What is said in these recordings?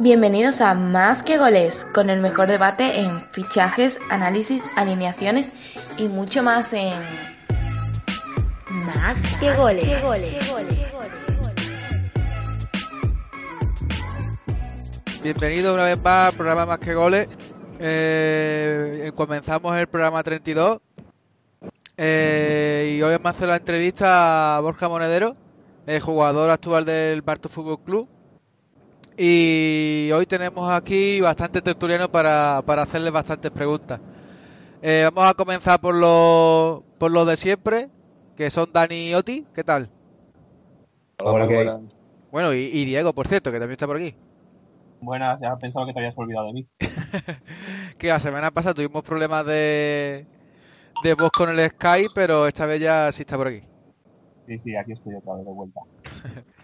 Bienvenidos a Más que Goles, con el mejor debate en fichajes, análisis, alineaciones y mucho más en Más que Goles. Bienvenido una vez más al programa Más que Goles. Eh, comenzamos el programa 32 eh, y hoy vamos a hacer la entrevista a Borja Monedero, el jugador actual del Barto Fútbol Club. Y hoy tenemos aquí bastante tertuliano para, para hacerles bastantes preguntas. Eh, vamos a comenzar por lo, por lo de siempre, que son Dani y Oti. ¿Qué tal? Hola, Bueno, y, y Diego, por cierto, que también está por aquí. Buenas, ya pensaba que te habías olvidado de mí. que la semana pasada tuvimos problemas de, de voz con el Skype, pero esta vez ya sí está por aquí. Sí, sí, aquí estoy otra vez de vuelta.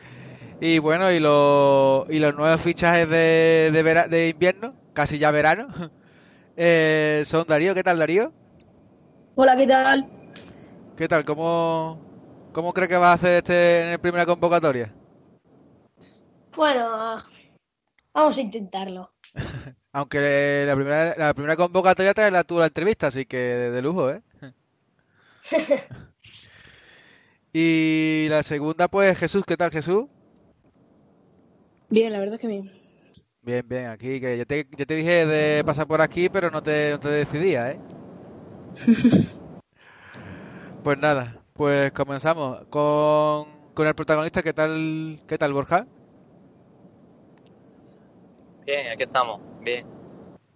y bueno, y, los y los nuevos fichajes de, de, vera- de invierno, casi ya verano, eh, son Darío. ¿Qué tal, Darío? Hola, ¿qué tal? ¿Qué tal? ¿Cómo, cómo cree que va a hacer este en la primera convocatoria? Bueno, vamos a intentarlo. Aunque la primera, la primera convocatoria trae la tuya la entrevista, así que de, de lujo, ¿eh? y la segunda, pues Jesús, ¿qué tal Jesús? Bien, la verdad es que bien. Bien, bien, aquí, que yo te, yo te dije de pasar por aquí, pero no te, no te decidía, ¿eh? Pues nada, pues comenzamos con, con el protagonista, ¿qué tal, qué tal Borja? Bien, aquí estamos. Bien.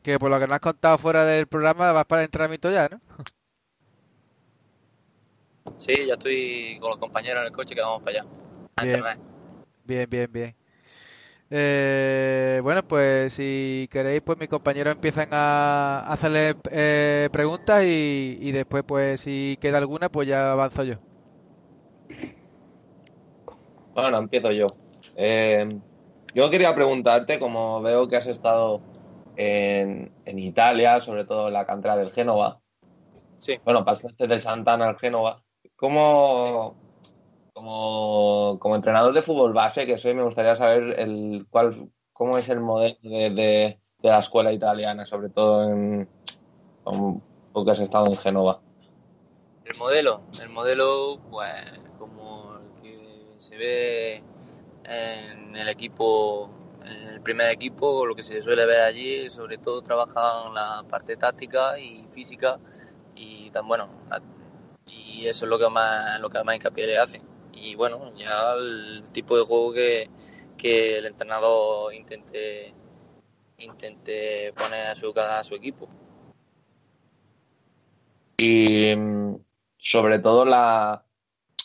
Que por lo que nos has contado fuera del programa vas para el entrenamiento ya, ¿no? Sí, ya estoy con los compañeros en el coche que vamos para allá. A Bien. Bien, bien, bien. Eh, bueno, pues si queréis, pues mis compañeros empiezan a hacerle eh, preguntas y, y después, pues si queda alguna, pues ya avanzo yo. Bueno, empiezo yo. Eh, yo quería preguntarte, como veo que has estado en, en Italia, sobre todo en la cantera del Génova, Sí. bueno, pasaste del Santana al Génova, ¿cómo, como, como entrenador de fútbol base que soy, me gustaría saber el cuál, cómo es el modelo de, de- la escuela italiana, sobre todo en, porque has estado en Génova. El modelo, el modelo, pues, como el que se ve en el equipo, en el primer equipo, lo que se suele ver allí, sobre todo trabajan la parte táctica y física y tan bueno, y eso es lo que más, lo que más hincapié le hacen. Y bueno, ya el tipo de juego que, que el entrenador intente, intente poner a su, a su equipo. Y mm, sobre todo la,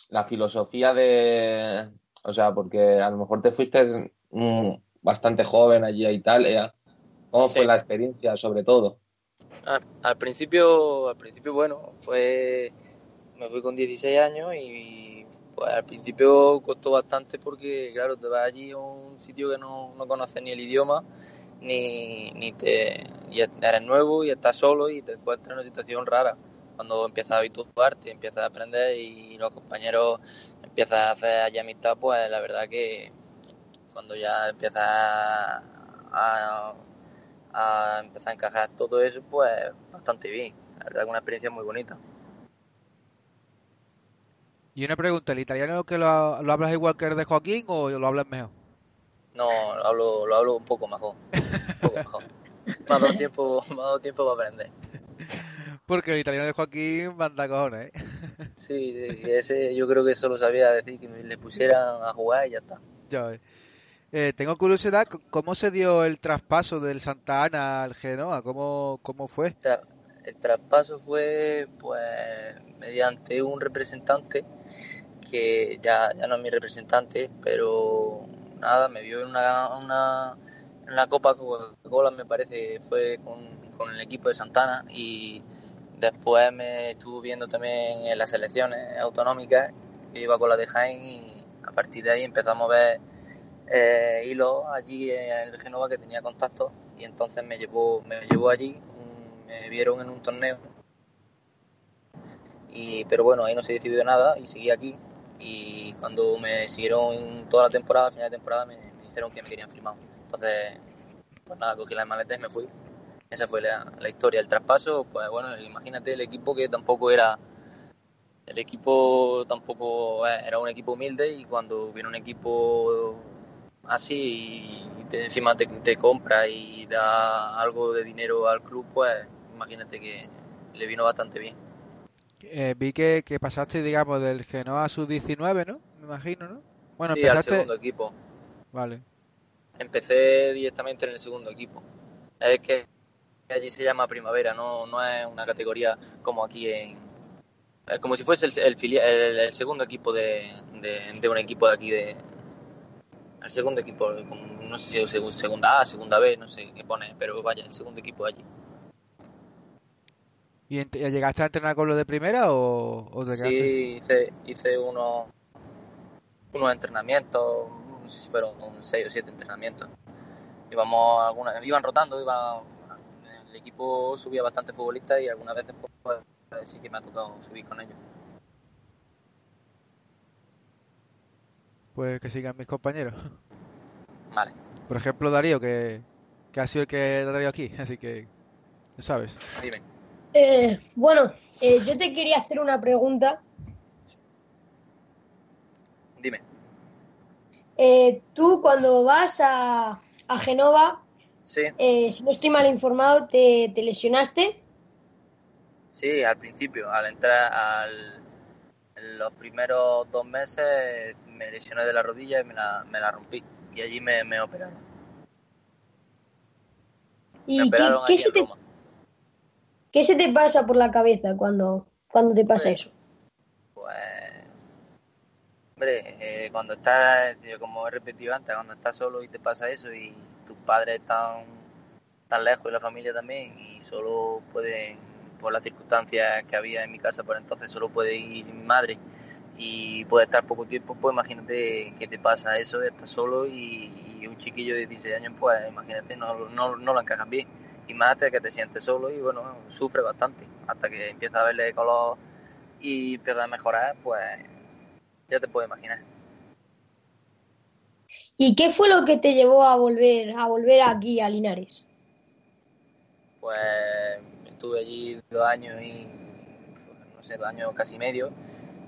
la filosofía de, o sea, porque a lo mejor te fuiste mm, bastante joven allí a Italia. ¿Cómo fue la experiencia, sobre todo? Al, al principio, al principio, bueno, fue, me fui con 16 años y pues al principio costó bastante porque, claro, te vas allí a un sitio que no, no conoces ni el idioma, ni, ni te, y eres nuevo y estás solo y te encuentras en una situación rara. Cuando empiezas a habituarte, empiezas a aprender y los compañeros empiezas a hacer allí amistad, pues la verdad que cuando ya empiezas a, a a empezar a encajar todo eso, pues bastante bien. La verdad que una experiencia muy bonita. Y una pregunta, ¿el italiano que lo, lo hablas igual que el de Joaquín o lo hablas mejor? No, lo hablo, lo hablo un poco mejor. Un poco mejor. Me ha dado tiempo, me ha dado tiempo para aprender. Porque el italiano de Joaquín manda cojones, ¿eh? Sí, sí, ese yo creo que solo sabía decir que le pusieran a jugar y ya está. Ya ves. Eh, tengo curiosidad, ¿cómo se dio el traspaso del Santa Ana al Genoa? ¿Cómo, cómo fue? Tra- el traspaso fue pues mediante un representante que ya, ya no es mi representante, pero nada, me vio en una, una, una Copa Coca-Cola, me parece, fue con, con el equipo de Santana y después me estuvo viendo también en las selecciones autonómicas, que iba con la de Jaén y a partir de ahí empezamos a ver eh, hilos allí en el Genova que tenía contactos y entonces me llevó, me llevó allí, me vieron en un torneo. Y pero bueno ahí no se decidió nada y seguí aquí y cuando me siguieron toda la temporada, final de temporada me, dijeron que me querían firmar entonces pues nada, cogí las maletas y me fui. Esa fue la, la historia. El traspaso, pues bueno, imagínate el equipo que tampoco era el equipo tampoco eh, era un equipo humilde y cuando viene un equipo así y te, encima te, compra y da algo de dinero al club, pues imagínate que le vino bastante bien. Eh, vi que, que, pasaste, digamos, del Genoa a su 19, ¿no? Me imagino, ¿no? Bueno, sí, empezaste... al segundo equipo. Vale. Empecé directamente en el segundo equipo. Es que allí se llama primavera, no, no es una categoría como aquí en, como si fuese el, el, el, el segundo equipo de, de, de, un equipo de aquí de el segundo equipo no sé si es segunda A segunda B no sé qué pone pero vaya el segundo equipo allí ¿y llegaste a entrenar con lo de primera o, o te sí hice, hice unos unos entrenamientos no sé si fueron seis o siete entrenamientos íbamos iban rotando iban el equipo subía bastante futbolistas y algunas veces pues, sí que me ha tocado subir con ellos. Pues que sigan mis compañeros. Vale. Por ejemplo, Darío, que, que ha sido el que te ha traído aquí, así que sabes. Dime. Eh, bueno, eh, yo te quería hacer una pregunta. Dime. Eh, tú cuando vas a, a Genova, sí. si no estoy mal informado, te, te lesionaste. Sí, al principio, al entrar al, en los primeros dos meses me lesioné de la rodilla y me la, me la rompí. Y allí me, me operaron. ¿Y me operaron qué, qué, se te, qué, se te, pasa por la cabeza cuando, cuando te pasa pues, eso? Pues, hombre, eh, cuando estás, como he repetido antes, cuando estás solo y te pasa eso y tus padres están tan lejos y la familia también y solo pueden por las circunstancias que había en mi casa por entonces solo puede ir mi madre y puede estar poco tiempo, pues imagínate que te pasa eso, estás solo y, y un chiquillo de 16 años, pues imagínate, no, no, no lo encajan bien. Y más hasta que te sientes solo y bueno, sufre bastante. Hasta que empieza a verle color y empieza a mejorar, pues ya te puedes imaginar. ¿Y qué fue lo que te llevó a volver, a volver aquí a Linares? Pues estuve allí dos años y no sé, dos años casi medio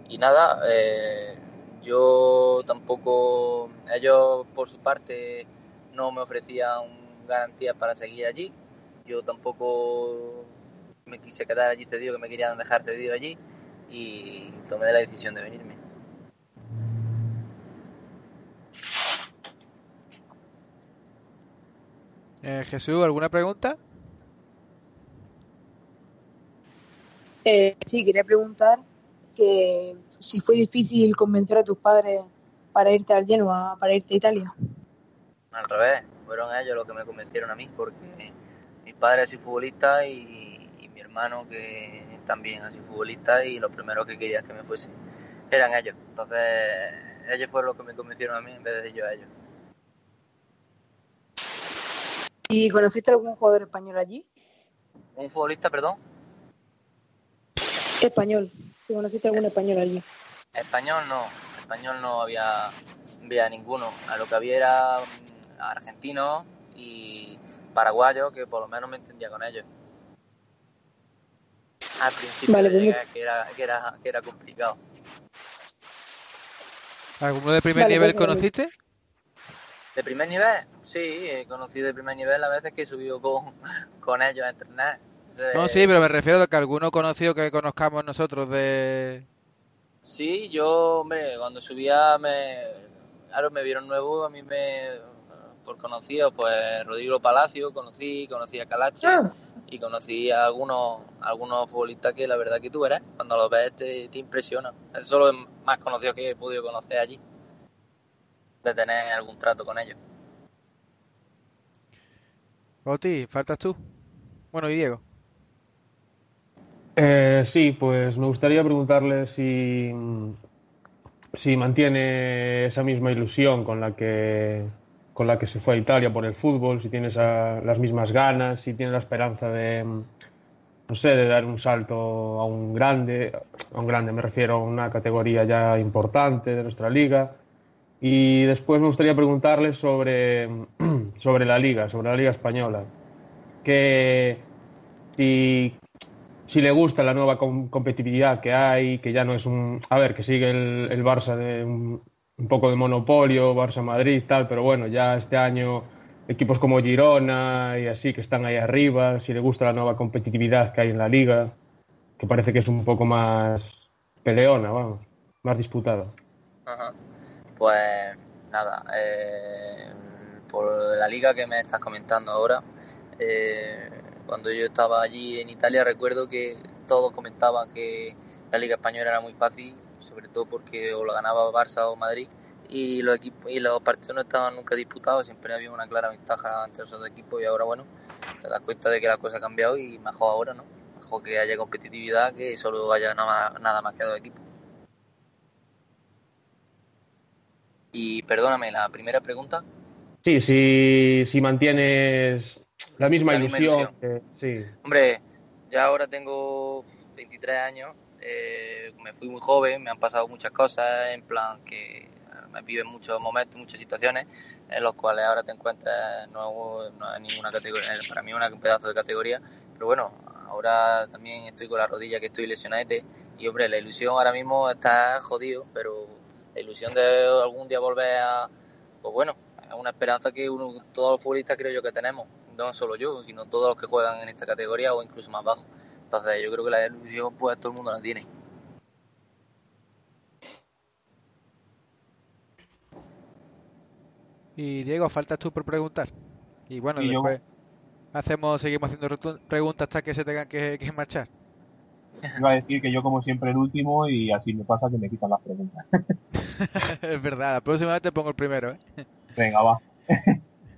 y nada, eh, yo tampoco, ellos por su parte no me ofrecían garantías para seguir allí, yo tampoco me quise quedar allí cedido, que me querían dejar cedido allí y tomé la decisión de venirme. Eh, Jesús, ¿alguna pregunta? Eh, sí, quería preguntar que si fue difícil convencer a tus padres para irte al Genoa, para irte a Italia. Al revés, fueron ellos los que me convencieron a mí, porque mi padre es futbolista y, y mi hermano que también es futbolista y los primeros que querían que me fuese eran ellos. Entonces ellos fueron los que me convencieron a mí en vez de yo a ellos. ¿Y conociste algún jugador español allí? ¿Un futbolista, perdón? Español, si conociste algún español allí. Español no, español no había, había ninguno. A lo que había era mm, argentino y paraguayo, que por lo menos me entendía con ellos. Al principio Vale, pues que, era, que, era, que era complicado. ¿Alguno de primer Vale, nivel pues, conociste? ¿De primer nivel? Sí, he conocido de primer nivel a veces que he subido con, con ellos a entrenar. Entonces, No, sí, pero me refiero a que alguno conocido que conozcamos nosotros de... Sí, yo, hombre, cuando subía, me, claro, me vieron nuevo, a mí me, por conocido, pues Rodrigo Palacio, conocí, conocí a Calache Ah, y conocí a algunos, algunos futbolistas que la verdad que tú eres, cuando los ves te, te impresiona. Eso son los más conocidos que he podido conocer allí, de tener algún trato con ellos. Oti, faltas tú. Bueno, y Diego. Eh, sí, pues me gustaría preguntarle si, si mantiene esa misma ilusión con la que con la que se fue a Italia por el fútbol, si tiene esa- las mismas ganas, si tiene la esperanza de no sé, de dar un salto a un grande, a un grande me refiero a una categoría ya importante de nuestra liga, Y después me gustaría preguntarle sobre, sobre la liga, sobre la liga española. Que si, si le gusta la nueva competitividad que hay, que ya no es un... A ver, que sigue el, el Barça de un, un poco de monopolio, Barça-Madrid, tal, pero bueno, ya este año equipos como Girona y así que están ahí arriba, si le gusta la nueva competitividad que hay en la liga, que parece que es un poco más peleona, vamos, más disputada. Pues nada, eh, por la liga que me estás comentando ahora, eh, cuando yo estaba allí en Italia recuerdo que todos comentaban que la liga española era muy fácil, sobre todo porque o lo ganaba Barça o Madrid y los equipos y los partidos no estaban nunca disputados, siempre había una clara ventaja ante esos dos equipos y ahora bueno, te das cuenta de que la cosa ha cambiado y mejor ahora, ¿no? Mejor que haya competitividad que solo haya nada, nada más que dos equipos. Y perdóname, la primera pregunta. Sí, si, si mantienes la misma ilusión. sí. Hombre, ya ahora tengo 23 años, eh, me fui muy joven, me han pasado muchas cosas, en plan que me viven muchos momentos, muchas situaciones en los cuales ahora te encuentras no, en ninguna categoría, para mí es un pedazo de categoría, pero bueno, ahora también estoy con la rodilla que estoy lesionado y hombre, la ilusión ahora mismo está jodido, pero la ilusión de algún día volver a, pues bueno, es una esperanza que uno, todos los futbolistas creo yo que tenemos, no solo yo, sino todos los que juegan en esta categoría o incluso más bajo. Entonces yo creo que la ilusión pues todo el mundo la tiene. Y Diego, faltas tú por preguntar. Y bueno, después hacemos, seguimos haciendo preguntas hasta que se tengan que, que marchar. Iba a decir que yo como siempre el último y así me pasa que me quitan las preguntas. es verdad, la próxima vez te pongo el primero. ¿eh? Venga, va.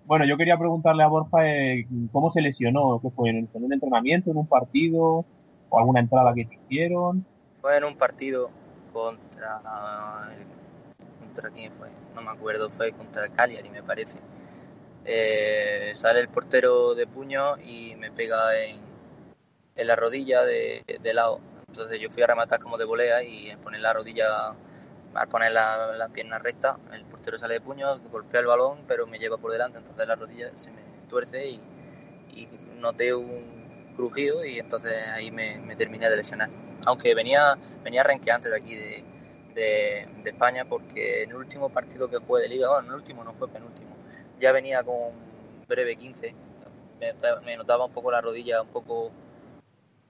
bueno, yo quería preguntarle a Borja eh, cómo se lesionó, ¿qué fue? ¿En un entrenamiento, en un partido o alguna entrada que te hicieron? Fue en un partido contra contra quién fue, no me acuerdo, fue contra Cagliari me parece. Eh, sale el portero de puño y me pega en, la rodilla de, lado. Entonces yo fui a rematar como de volea y poner la rodilla, al poner la, la, pierna recta, el portero sale de puño, golpea el balón, pero me lleva por delante, entonces la rodilla se me tuerce y, y noté un crujido y entonces ahí me, me terminé de lesionar. Aunque venía, venía renqueante de aquí, de, de, España porque en el último partido que jugué de liga, bueno, en el último no fue penúltimo, ya venía con breve 15, me, notaba un poco la rodilla, un poco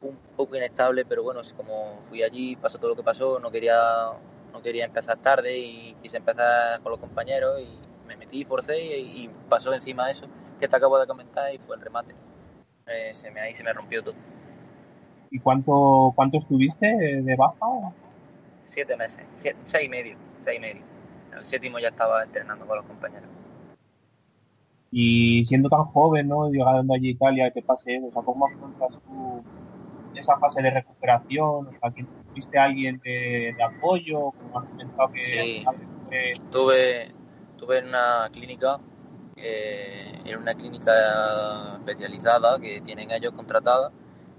un poco inestable, pero bueno, como fui allí, pasó todo lo que pasó, no quería no quería empezar tarde y quise empezar con los compañeros y me metí, forcé y, pasó encima eso que te acabo de comentar y fue el remate. Eh, se me, ahí se me rompió todo. ¿Y cuánto, cuánto estuviste de baja? siete meses, seis y medio, seis y medio. el séptimo ya estaba entrenando con los compañeros. Y siendo tan joven, ¿no? Llegando allí a Italia, que pase eso, o sea, ¿cómo afrontas tú esa fase de recuperación? O sea, ¿tuviste alguien de, apoyo? Como has comentado que... Sí, tuve, tuve en una clínica, eh, en una clínica especializada que tienen ellos contratada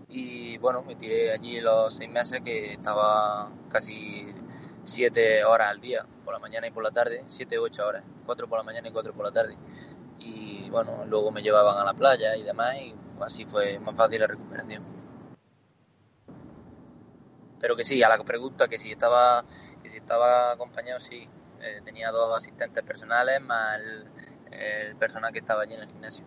y bueno, me tiré allí los seis meses que estaba casi siete horas al día, por la mañana y por la tarde, siete o ocho horas, cuatro por la mañana y cuatro por la tarde. Y bueno, luego me llevaban a la playa y demás y así fue más fácil la recuperación. Pero que sí, a la pregunta que si estaba, que si estaba acompañado, sí, eh, tenía dos asistentes personales más el, el personal que estaba allí en el gimnasio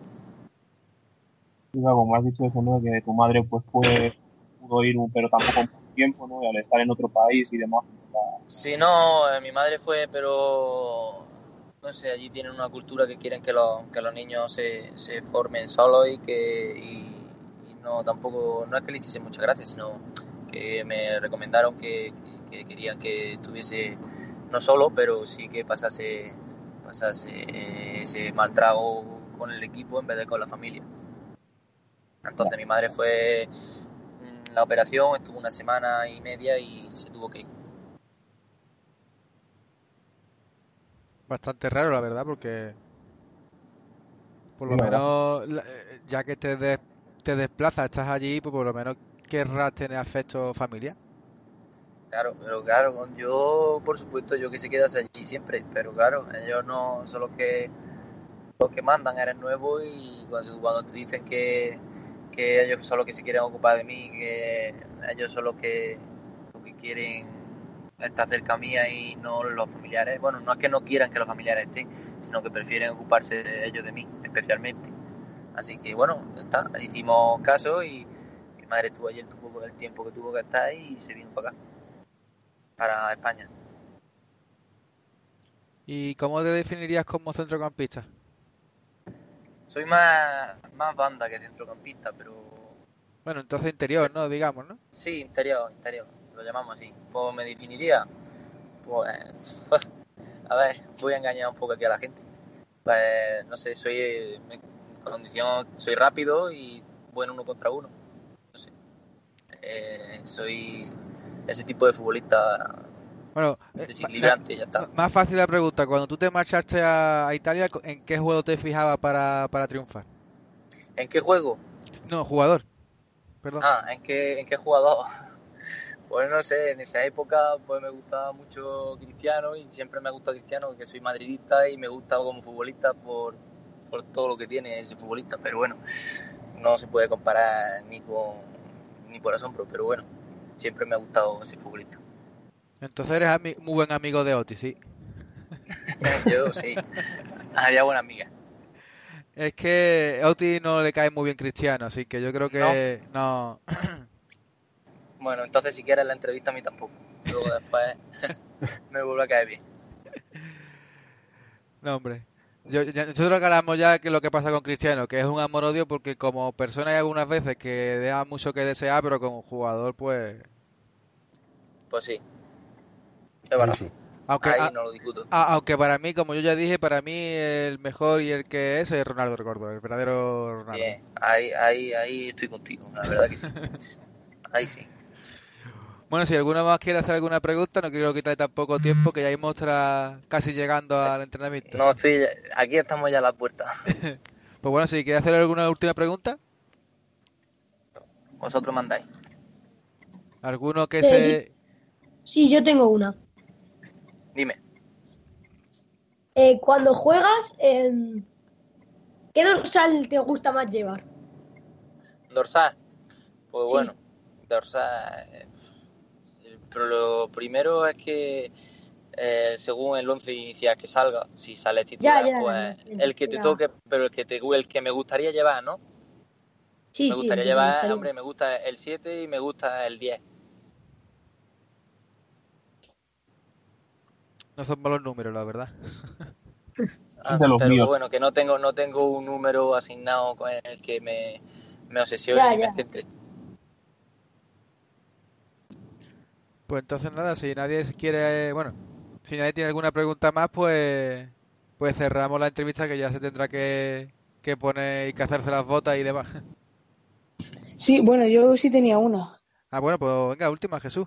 como has dicho eso, ¿no? Que tu madre pues fue, pudo ir, pero tampoco un tiempo, ¿no? Y al estar en otro país y demás. Sí, no, eh, mi madre fue, pero no sé, allí tienen una cultura que quieren que los, que los niños se, se formen solos y que y, no tampoco, no es que le hiciese muchas gracias, sino que me recomendaron que, que, querían que estuviese no solo, pero sí que pasase, pasase ese mal trago con el equipo en vez de con la familia. Entonces mi madre fue mm, la operación, estuvo una semana y media y se tuvo que ir. Bastante raro, la verdad, porque por lo menos, eh, ya que te, te desplazas, estás allí, pues por lo menos querrás tener afecto familiar. Claro, pero claro, yo por supuesto yo que se quedase allí siempre, pero claro, ellos no son los que los que mandan, eres nuevo y cuando, te dicen que, que, ellos son los que se quieren ocupar de mí, que ellos son los que, que quieren estar cerca mía y no los familiares, bueno, no es que no quieran que los familiares estén, sino que prefieren ocuparse ellos de mí, especialmente. Así que bueno, hicimos caso y madre estuvo ayer tuvo el tiempo que tuvo que estar y se vino para acá para España. ¿Y cómo te definirías como centrocampista? Soy más, más banda que centrocampista, pero... Bueno, entonces interior, ¿no? Digamos, ¿no? Sí, interior, interior, lo llamamos así. ¿Cómo me definiría? Pues... A ver, voy a engañar un poco aquí a la gente. Pues, no sé, soy... En condición, soy rápido y bueno uno contra uno. Eh, soy ese tipo de futbolista bueno, eh, desequilibrante, ya está. Más fácil la pregunta, cuando tú te marchaste a, Italia, ¿en qué juego te fijabas para, para triunfar? ¿En qué juego? No, jugador. Perdón. Ah, ¿en qué, en qué jugador? Pues no sé, en esa época pues me gustaba mucho Cristiano y siempre me ha gustado Cristiano porque soy madridista y me gusta como futbolista por, por todo lo que tiene ese futbolista, pero bueno, no se puede comparar ni con ni por asombro, pero bueno, siempre me ha gustado ese futbolista. Entonces eres muy buen amigo de Oti, sí. Yo sí. Haría buena amiga. Es que Oti no le cae muy bien Cristiano, así que yo creo que no. bueno, entonces si quieres la entrevista a mí tampoco. Luego después me vuelve a caer bien. No, hombre. Yo, nosotros hablamos ya que lo que pasa con Cristiano, que es un amor odio porque como persona hay algunas veces que deja mucho que desear, pero como jugador pues pues sí. Es verdad. Aunque, no lo discuto. aunque para mí, como yo ya dije, para mí el mejor y el que es es Ronaldo Recuerdo, el verdadero Ronaldo. Bien, ahí, ahí, ahí estoy contigo, la verdad que sí. ahí sí. Bueno, si alguno más quiere hacer alguna pregunta, no quiero quitarle tan poco tiempo, que ya hay muestra casi llegando al entrenamiento. No, sí, aquí estamos ya a la puerta. pues bueno, si quiere hacer alguna última pregunta. Vosotros mandáis. ¿Alguno que se Sí, yo tengo una. Dime. Eh, cuando juegas, ¿qué dorsal te gusta más llevar? Dorsal. Pues bueno, dorsal. Pero lo primero es que eh, según el once inicial que salga, si sale titular, pues el que te toque, pero el que te el que me gustaría llevar, ¿no? Sí, me gustaría llevar, hombre, me gusta el 7 y me gusta el 10. No son malos números, la verdad. Ah, pero bueno, que no tengo no tengo un número asignado con el que me, me obsesione y me centre. Pues entonces nada, si nadie quiere, bueno, si nadie tiene alguna pregunta más, pues pues cerramos la entrevista que ya se tendrá que, que poner y que hacerse las botas y demás. Sí, bueno, yo sí tenía una. Ah, bueno, pues venga, última, Jesús.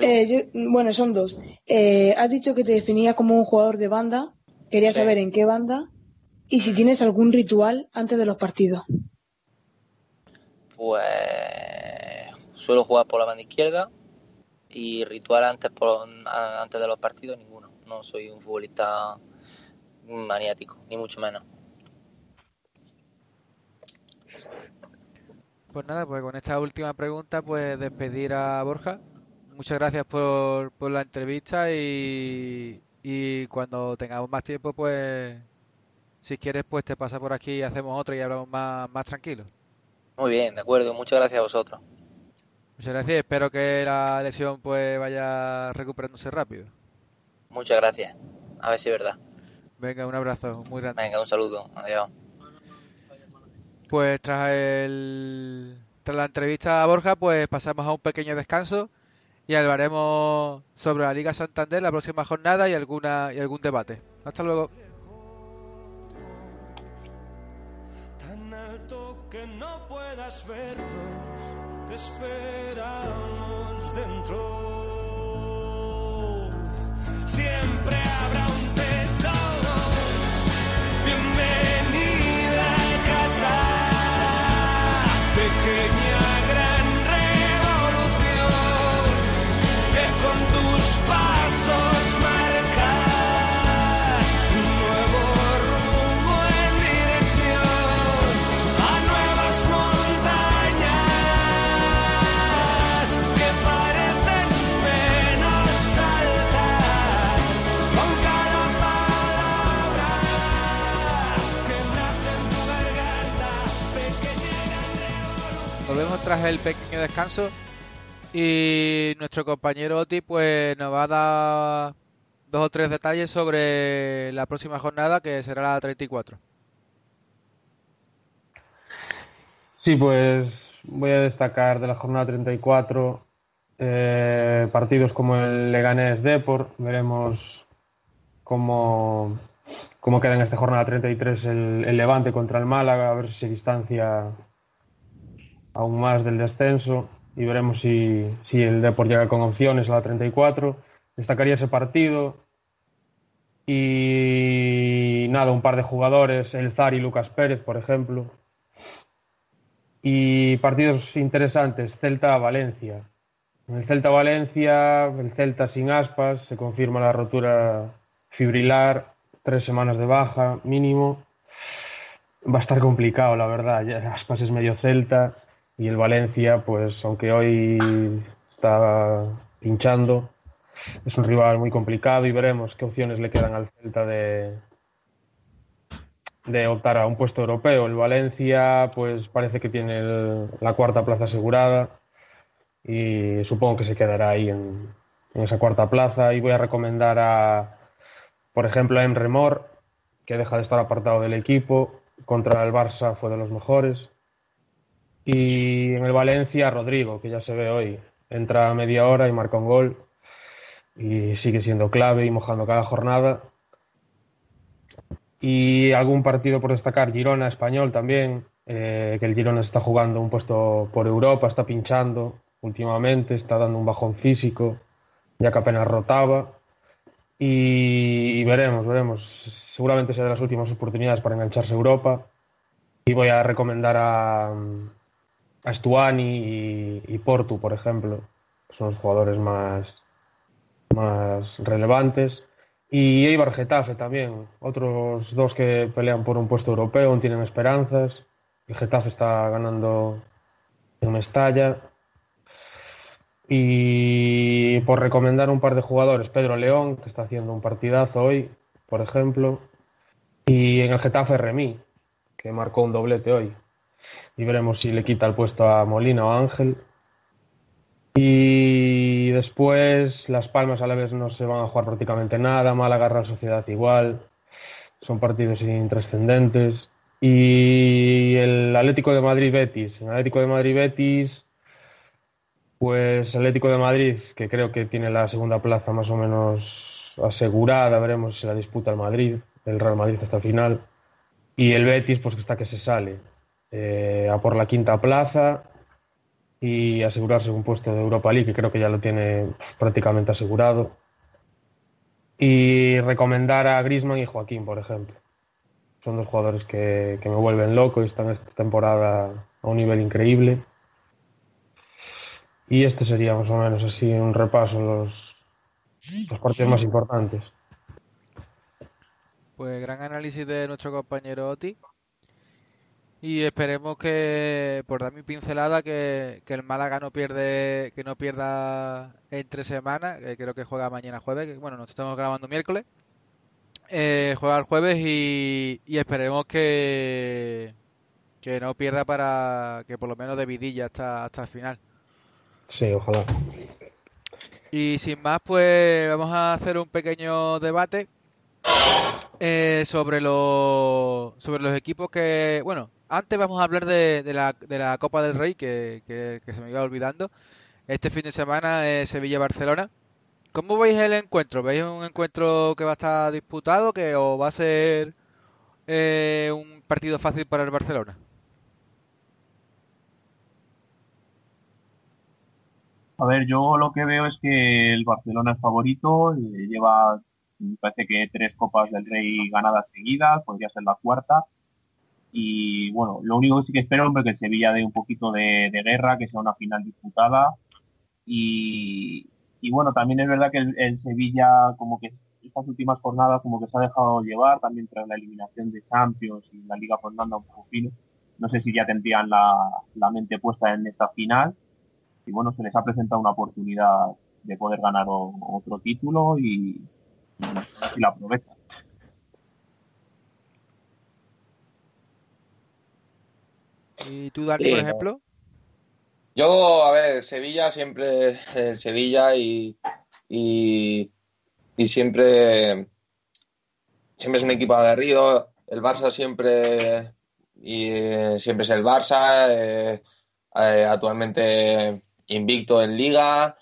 Eh, bueno, son dos. Eh, has dicho que te definía como un jugador de banda. Quería saber en qué banda y si tienes algún ritual antes de los partidos. Pues suelo jugar por la banda izquierda y ritual antes por, antes de los partidos ninguno. No soy un futbolista maniático, ni mucho menos. Pues nada, pues con esta última pregunta, pues despedir a Borja muchas gracias por, por la entrevista y, y cuando tengamos más tiempo, pues si quieres, pues te pasa por aquí y hacemos otra y hablamos más, más tranquilos. Muy bien, de acuerdo. Muchas gracias a vosotros. Muchas gracias. Espero que la lesión pues vaya recuperándose rápido. Muchas gracias. A ver si es verdad. Venga, un abrazo muy grande. Venga, un saludo. Adiós. Pues tras el tras la entrevista a Borja, pues pasamos a un pequeño descanso y hablaremos sobre la Liga Santander la próxima jornada y alguna y algún debate. Hasta luego. Tan alto que no puedas verlo, te esperamos dentro. Volvemos tras el pequeño descanso y nuestro compañero Oti pues nos va a dar dos o tres detalles sobre la próxima jornada que será la 34. Sí, pues voy a destacar de la jornada 34 eh, partidos como el Leganés Deport. Veremos cómo, cómo queda en esta jornada 33 el, el Levante contra el Málaga, a ver si se distancia aún más del descenso y veremos si, si el Deport llega con opciones a la 34. Destacaría ese partido. Y nada, un par de jugadores, el Zar y Lucas Pérez, por ejemplo. Y partidos interesantes, Celta-Valencia. En el Celta-Valencia, el Celta sin aspas, se confirma la rotura fibrilar, tres semanas de baja mínimo. Va a estar complicado, la verdad. aspas es medio Celta y el Valencia, pues aunque hoy está pinchando, es un rival muy complicado y veremos qué opciones le quedan al Celta de, de optar a un puesto europeo. El Valencia, pues parece que tiene la cuarta plaza asegurada y supongo que se quedará ahí en, esa cuarta plaza. Y voy a recomendar a, por ejemplo, a Emre Mor, que deja de estar apartado del equipo. Contra el Barça fue de los mejores. Y en el Valencia, Rodrigo, que ya se ve hoy. Entra a media hora y marca un gol. Y sigue siendo clave y mojando cada jornada. Y algún partido por destacar, Girona, español también, eh, que el Girona está jugando un puesto por Europa, está pinchando últimamente, está dando un bajón físico, ya que apenas rotaba. Y, veremos, veremos. Seguramente de las últimas oportunidades para engancharse Europa. Y voy a recomendar a, a Stuani y, Portu, por ejemplo. Son los jugadores más, más relevantes. Y Eibar Getafe también, otros dos que pelean por un puesto europeo, tienen esperanzas. El Getafe está ganando en Mestalla. Y por recomendar un par de jugadores, Pedro León, que está haciendo un partidazo hoy, por ejemplo. Y en el Getafe Remí, que marcó un doblete hoy y veremos si le quita el puesto a Molina o Ángel. Y después Las Palmas a la vez no se van a jugar prácticamente nada, Málaga Real Sociedad igual, son partidos intrascendentes. Y el Atlético de Madrid Betis, el Atlético de Madrid Betis, pues Atlético de Madrid, que creo que tiene la segunda plaza más o menos asegurada, veremos si la disputa el Madrid, el Real Madrid hasta el final. Y el Betis, pues que está que se sale. Eh, a por la quinta plaza y asegurarse un puesto de Europa League, que creo que ya lo tiene prácticamente asegurado. Y recomendar a Grisman y Joaquín, por ejemplo. Son dos jugadores que, me vuelven loco y están esta temporada a un nivel increíble. Y este sería más o menos así un repaso los, los partidos más importantes. Pues gran análisis de nuestro compañero Oti. Y esperemos que, por dar mi pincelada, que, el Málaga no pierde, que no pierda entre semanas, que creo que juega mañana jueves, que bueno, nos estamos grabando miércoles. Eh, juega el jueves y, esperemos que, que no pierda para que por lo menos de vidilla hasta, hasta el final. Sí, ojalá. Y sin más, pues vamos a hacer un pequeño debate eh, sobre los sobre los equipos que, bueno, antes vamos a hablar de, la, Copa del Rey, que, se me iba olvidando. Este fin de semana es Sevilla-Barcelona. ¿Cómo veis el encuentro? ¿Veis un encuentro que va a estar disputado que o va a ser eh, un partido fácil para el Barcelona? A ver, yo lo que veo es que el Barcelona es favorito, eh, lleva, me parece que tres Copas del Rey ganadas seguidas, podría ser la cuarta y bueno, lo único que sí que espero es que el Sevilla dé un poquito de, guerra, que sea una final disputada. Y, bueno, también es verdad que el, Sevilla, como que estas últimas jornadas, como que se ha dejado llevar también tras la eliminación de Champions y la Liga Fernanda un poco fino. No sé si ya tendrían la, la mente puesta en esta final. Y bueno, se les ha presentado una oportunidad de poder ganar otro título y, y la aprovechan. ¿Y tú, Dani, por ejemplo? Yo, a ver, Sevilla siempre, el Sevilla y, y, siempre, siempre es un equipo aguerrido. El Barça siempre, y, siempre es el Barça, eh, eh, actualmente invicto en Liga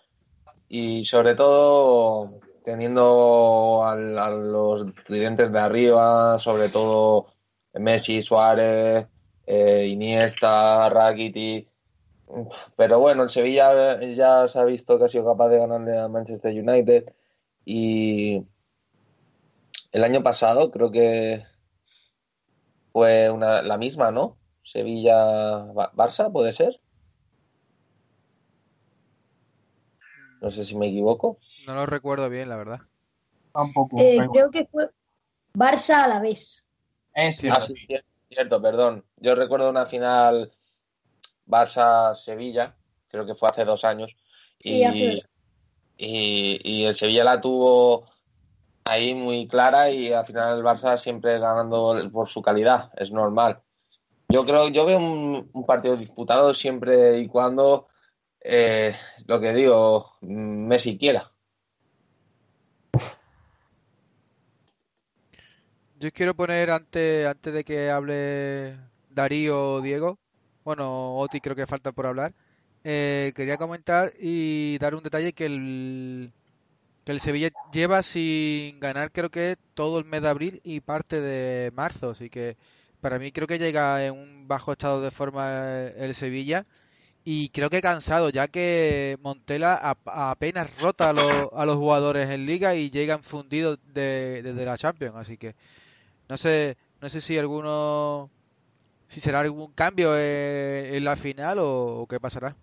y sobre todo teniendo a los tridentes de arriba, sobre todo Messi, Suárez, eh, Iniesta, Rakitic. Pero bueno, el Sevilla ya se ha visto que ha sido capaz de ganarle a Manchester United y el año pasado creo que fue una, la misma, ¿no? Sevilla-Barça, ¿puede ser? No sé si me equivoco. No lo recuerdo bien, la verdad. Tampoco. Eh, creo que fue Barça a la vez. Es cierto. Ah, cierto, perdón. Yo recuerdo una final Barça-Sevilla, creo que fue hace dos años. y, y, el Sevilla la tuvo ahí muy clara y al final el Barça siempre ganando por su calidad, es normal. Yo creo, yo veo un, un partido disputado siempre y cuando eh, lo que digo, Messi quiera. Yo quiero poner antes, antes de que hable Darío o Diego, bueno, Oti creo que falta por hablar, eh, quería comentar y dar un detalle que el, que el Sevilla lleva sin ganar creo que todo el mes de abril y parte de marzo, así que para mí creo que llega en un bajo estado de forma el Sevilla y creo que cansado, ya que Montela apenas rota a, los jugadores en liga y llegan fundidos desde de, la Champions, así que no sé, no sé si alguno, si será algún cambio en, la final o, qué pasará.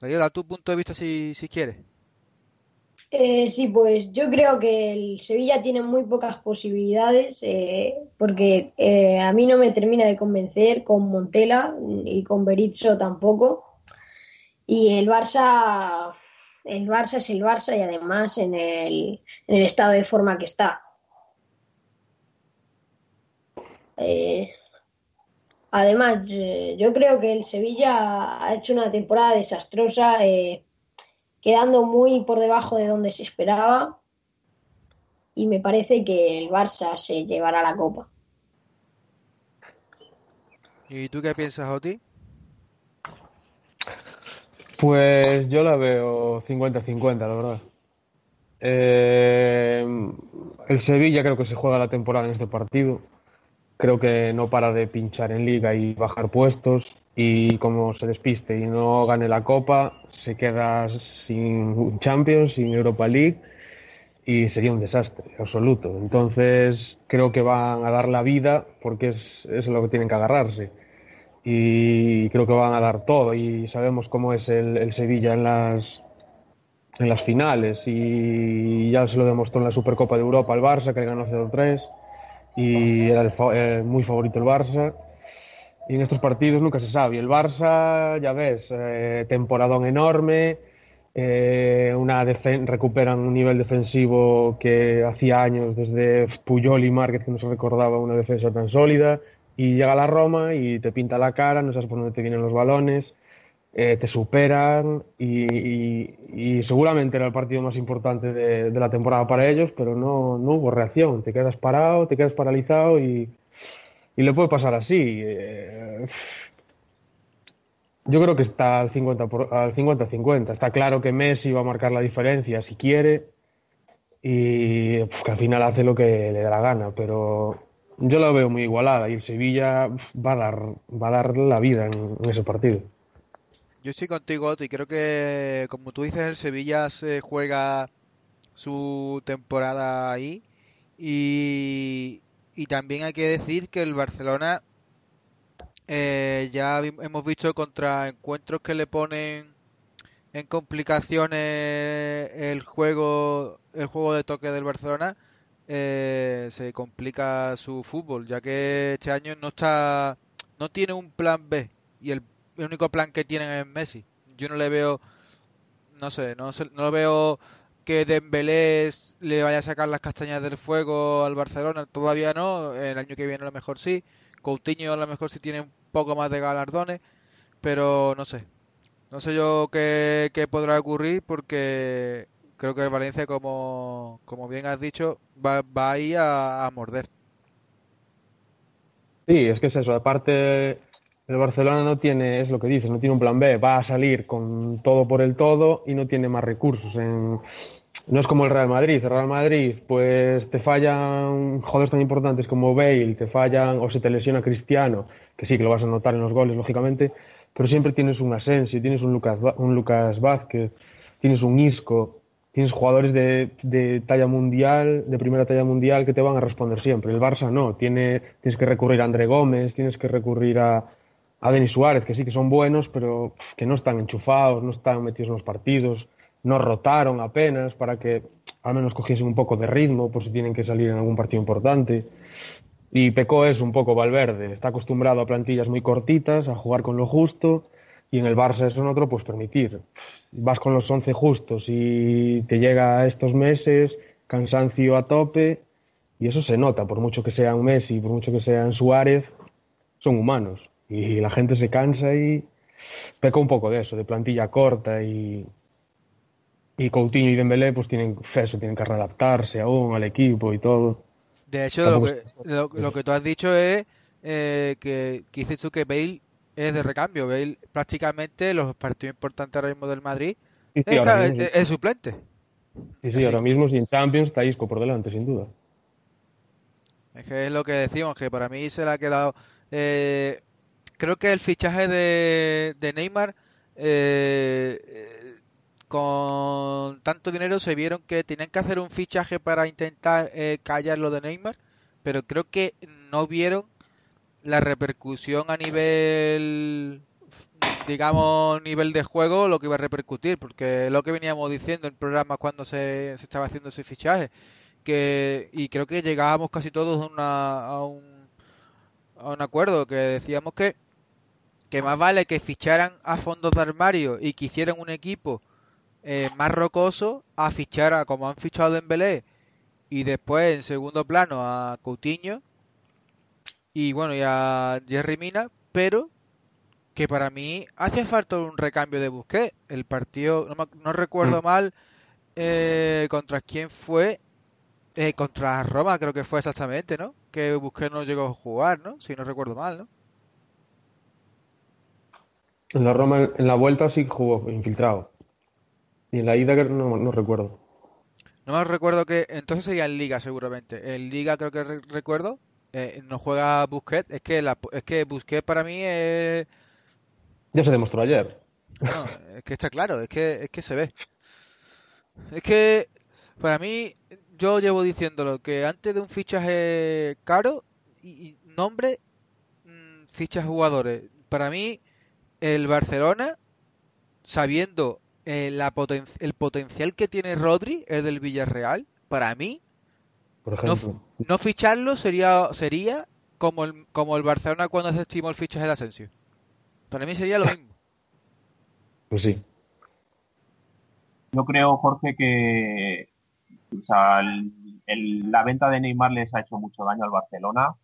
Darío, da tu punto de vista si, si quieres. Eh, sí, pues yo creo que el Sevilla tiene muy pocas posibilidades eh, porque eh, a mí no me termina de convencer con Montela y con Berizzo tampoco. Y el Barça, el Barça es el Barça y además en el, en el estado de forma que está. además, yo creo que el Sevilla ha hecho una temporada desastrosa quedando muy por debajo de donde se esperaba y me parece que el Barça se llevará la copa. ¿Y tú qué piensas, Oti? Pues yo la veo 50-50, la verdad. Eh, el Sevilla creo que se juega la temporada en este partido. Creo que no para de pinchar en liga y bajar puestos. Y como se despiste y no gane la copa, se queda sin Champions, sin Europa League y sería un desastre absoluto. Entonces creo que van a dar la vida porque es, es lo que tienen que agarrarse y creo que van a dar todo y sabemos cómo es el, Sevilla en las en las finales y ya se lo demostró en la Supercopa de Europa el Barça que le ganó 0-3 y era el, muy favorito el Barça y en estos partidos nunca se sabe. El Barça, ya ves, eh, temporadón enorme, eh, una recuperan un nivel defensivo que hacía años desde Puyol y Márquez que no se recordaba una defensa tan sólida y llega la Roma y te pinta la cara, no sabes por dónde te vienen los balones, eh, te superan y, seguramente era el partido más importante de, la temporada para ellos, pero no, no hubo reacción, te quedas parado, te quedas paralizado y y le puede pasar así. Eh, yo creo que está al 50-50. Al 50 está claro que Messi va a marcar la diferencia si quiere y que al final hace lo que le da la gana, pero yo la veo muy igualada y el Sevilla va a dar, va a dar la vida en, ese partido. Yo estoy contigo, y creo que, como tú dices, el Sevilla se juega su temporada ahí y, y también hay que decir que el Barcelona eh, ya hemos visto contra encuentros que le ponen en complicaciones el juego el juego de toque del Barcelona eh, se complica su fútbol ya que este año no está no tiene un plan B y el, único plan que tienen es Messi. Yo no le veo no sé no, no lo veo que Dembélé le vaya a sacar las castañas del fuego al Barcelona, todavía no, el año que viene a lo mejor sí, Coutinho a lo mejor sí tiene un poco más de galardones, pero no sé. No sé yo qué, podrá ocurrir porque creo que el Valencia, como, como bien has dicho, va, va ahí a, a morder. Sí, es que es eso. Aparte, el Barcelona no tiene, es lo que dices, no tiene un plan B. Va a salir con todo por el todo y no tiene más recursos. En, no es como el Real Madrid. El Real Madrid, pues te fallan jugadores tan importantes como Bale, te fallan o se te lesiona Cristiano, que sí que lo vas a notar en los goles, lógicamente, pero siempre tienes un Asensio, tienes un Lucas, un Lucas Vázquez, tienes un Isco, tienes jugadores de, de, talla mundial, de primera talla mundial que te van a responder siempre. El Barça no, tiene, tienes que recurrir a André Gómez, tienes que recurrir a, a Denis Suárez, que sí que son buenos, pero que no están enchufados, no están metidos en los partidos no rotaron apenas para que al menos cogiesen un poco de ritmo por si tienen que salir en algún partido importante. Y Pecó es un poco Valverde, está acostumbrado a plantillas muy cortitas, a jugar con lo justo, y en el Barça eso no te lo puedes permitir. Vas con los 11 justos y te llega a estos meses cansancio a tope, y eso se nota, por mucho que sean Messi, por mucho que sean Suárez, son humanos, y la gente se cansa y peca un poco de eso, de plantilla corta y, y Coutinho y Dembélé pues tienen eso, tienen que readaptarse aún al equipo y todo. De hecho, lo que, lo, que tú has dicho es eh, que, que dices tú que Bale es de recambio. Bale prácticamente los partidos importantes ahora mismo del Madrid es, suplente. Sí, sí, ahora mismo sin Champions está Isco por delante, sin duda. Es que es lo que decimos, que para mí se le ha quedado... Eh, creo que el fichaje de, de Neymar eh, con tanto dinero se vieron que tenían que hacer un fichaje para intentar eh, callar lo de Neymar, pero creo que no vieron la repercusión a nivel digamos nivel de juego lo que iba a repercutir porque lo que veníamos diciendo en programas cuando se, estaba haciendo ese fichaje que y creo que llegábamos casi todos a, un, a un acuerdo que decíamos que que más vale que ficharan a fondos de armario y que hicieran un equipo eh, más rocoso a fichar a como han fichado a Dembélé y después en segundo plano a Coutinho y bueno y a Jerry Mina pero que para mí hace falta un recambio de Busquets. El partido no, recuerdo mm. mal eh, contra quién fue eh, contra Roma creo que fue exactamente no que Busquets no llegó a jugar no si no recuerdo mal no en la Roma en la vuelta sí jugó infiltrado y en la ida no, no recuerdo. No me recuerdo que. Entonces sería en Liga, seguramente. En Liga creo que recuerdo. Eh, no juega Busquets. Es que, la, es que Busquets para mí es. Ya se demostró ayer. No, es que está claro. Es que, es que se ve. Es que. Para mí. Yo llevo diciéndolo. Que antes de un fichaje caro. Y, nombre. Mm, fichas jugadores. Para mí. El Barcelona. Sabiendo eh, la el potencial que tiene Rodri, es del Villarreal, para mí, no, ficharlo sería sería como el, como el Barcelona cuando se estimó el fichaje de Asensio. Para mí sería lo mismo. Pues sí. Yo creo, Jorge, que la venta de Neymar les ha hecho mucho daño al Barcelona.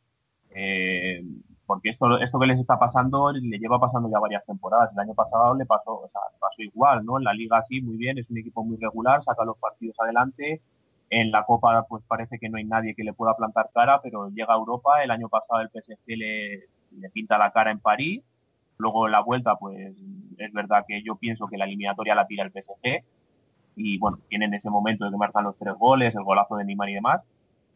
Eh, porque esto, esto que les está pasando le lleva pasando ya varias temporadas. El año pasado le pasó, o sea, pasó igual, ¿no? En la liga sí, muy bien, es un equipo muy regular, saca los partidos adelante. En la Copa, pues parece que no hay nadie que le pueda plantar cara, pero llega a Europa. El año pasado el PSG le, le pinta la cara en París. Luego en la vuelta, pues es verdad que yo pienso que la eliminatoria la tira el PSG. Y bueno, tienen ese momento de que marcan los tres goles, el golazo de Neymar y demás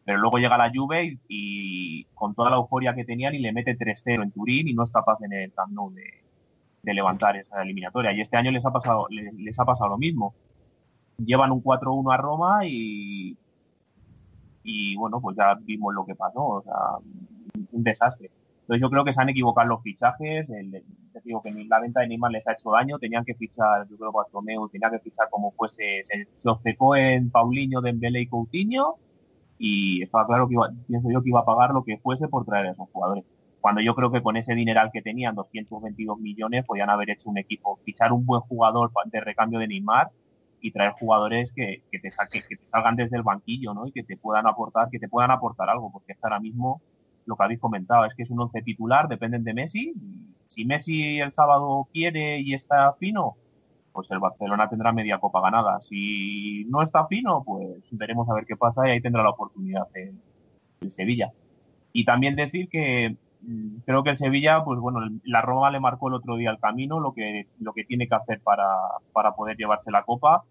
pero luego llega la Juve y, con toda la euforia que tenían y le mete 3-0 en Turín y no es capaz en el Camp Nou de, levantar esa eliminatoria. Y este año les ha pasado, les, ha pasado lo mismo. Llevan un 4-1 a Roma y, y bueno, pues ya vimos lo que pasó, o sea, un desastre. Entonces yo creo que se han equivocado los fichajes, el, digo que la venta de Neymar les ha hecho daño, tenían que fichar, yo creo Bartomeu tenía que fichar como fuese, se, se obcecó en Paulinho, Dembélé y Coutinho, y estaba claro que iba, pienso yo que iba a pagar lo que fuese por traer a esos jugadores. Cuando yo creo que con ese dineral que tenían, 222 millones, podían haber hecho un equipo, fichar un buen jugador de recambio de Neymar y traer jugadores que, que te saquen, que te salgan desde el banquillo, ¿no? Y que te puedan aportar, que te puedan aportar algo, porque ahora mismo lo que habéis comentado es que es un once titular, dependen de Messi Si Messi el sábado quiere y está fino, pues el Barcelona tendrá media copa ganada. Si no está fino, pues veremos a ver qué pasa y ahí tendrá la oportunidad el, Sevilla. Y también decir que mm, creo que el Sevilla, pues bueno, la Roma le marcó el otro día el camino, lo que, lo que tiene que hacer para, para poder llevarse la copa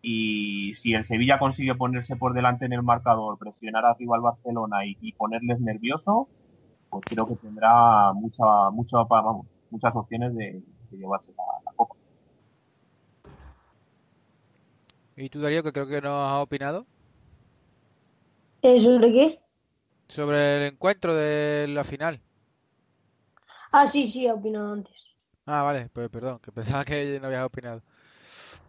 y si el Sevilla consigue ponerse por delante en el marcador, presionar arriba al Barcelona y, ponerles nervioso, pues creo que tendrá mucha, mucha, vamos, muchas opciones de, llevarse la, copa. ¿Y tú, Darío, que creo que no has opinado? ¿Eh, ¿Sobre qué? Sobre el encuentro de la final. Ah, sí, sí, he opinado antes. Ah, vale, pues perdón, que pensaba que no habías opinado.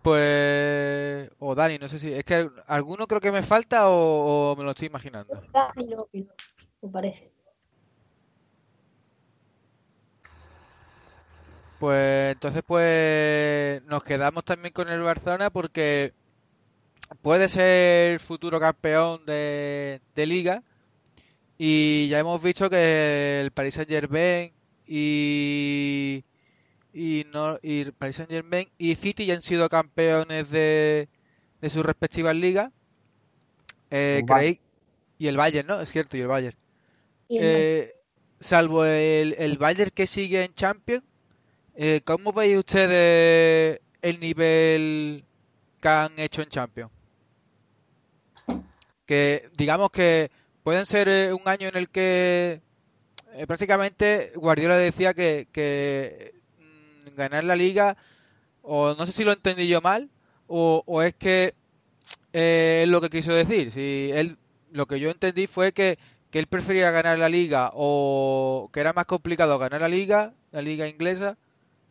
Pues. O Dani, no sé si. Es que alguno creo que me falta o, me lo estoy imaginando. Dani no, me parece. Pues entonces, pues. Nos quedamos también con el Barcelona porque. Puede ser futuro campeón de, de Liga. Y ya hemos visto que el Paris Saint Germain y y, no, y Paris Saint Germain y City ya han sido campeones de, de sus respectivas ligas. Eh, y el Bayern, ¿no? Es cierto, y el Bayern. Eh, salvo el, el Bayern que sigue en Champions, eh, ¿cómo veis ustedes el nivel que han hecho en Champions? Que digamos que pueden ser eh, un año en el que prácticamente Guardiola decía que, que ganar la liga, o no sé si lo entendí yo mal, o, es que eh, es lo que quiso decir. Si él, lo que yo entendí fue que, que él prefería ganar la liga o que era más complicado ganar la liga, la liga inglesa,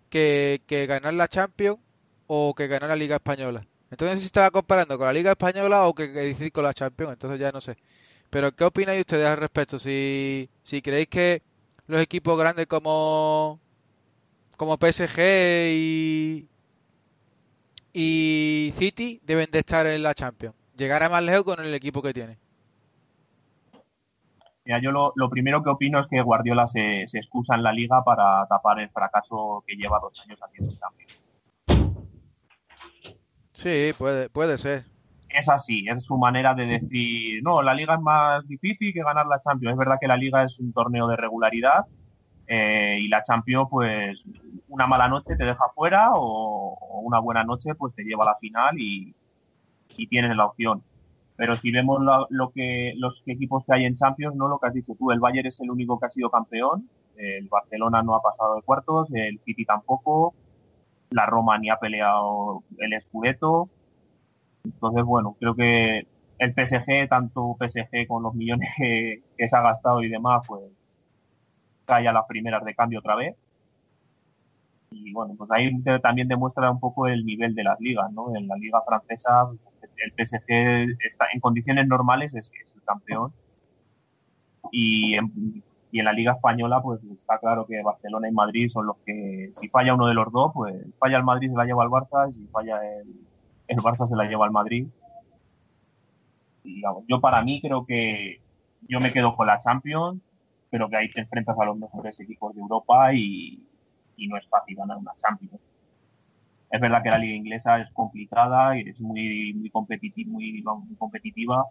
que, que ganar la Champions o que ganar la liga española. Entonces si estaba comparando con la liga española o que, que con la Champions, entonces ya no sé. Pero ¿qué opináis ustedes al respecto? Si, si creéis que los equipos grandes como como PSG y, y City deben de estar en la Champions. Llegar a más lejos con el equipo que tiene. Mira, yo lo, primero que opino es que Guardiola se, excusa en la liga para tapar el fracaso que lleva dos años haciendo Champions. Sí, puede, puede ser. Es así, es su manera de decir, no, la liga es más difícil que ganar la Champions. Es verdad que la liga es un torneo de regularidad eh, y la Champions, pues una mala noche te deja fuera o, una buena noche pues te lleva a la final y, tienes la opción. Pero si vemos lo, que los equipos que hay en Champions, no lo que has dicho tú, el Bayern es el único que ha sido campeón, el Barcelona no ha pasado de cuartos, el City tampoco, la Roma ni ha peleado el Scudetto. Entonces, bueno, creo que el PSG, tanto PSG con los millones que, que se ha gastado y demás, pues cae a las primeras de cambio otra vez. Y bueno, pues ahí también demuestra un poco el nivel de las ligas, ¿no? En la liga francesa, el PSG está en condiciones normales, es, es el campeón. Y en, y en la liga española, pues está claro que Barcelona y Madrid son los que, si falla uno de los dos, pues falla el Madrid se la lleva al Barça, y si falla el, Barça se la lleva al Madrid. Y, yo para mí creo que yo me quedo con la Champions, pero que ahí te enfrentas a los mejores equipos de Europa y, no es fácil ganar una Champions. Es verdad que la liga inglesa es complicada y es muy muy, competitiva, muy, competitiva,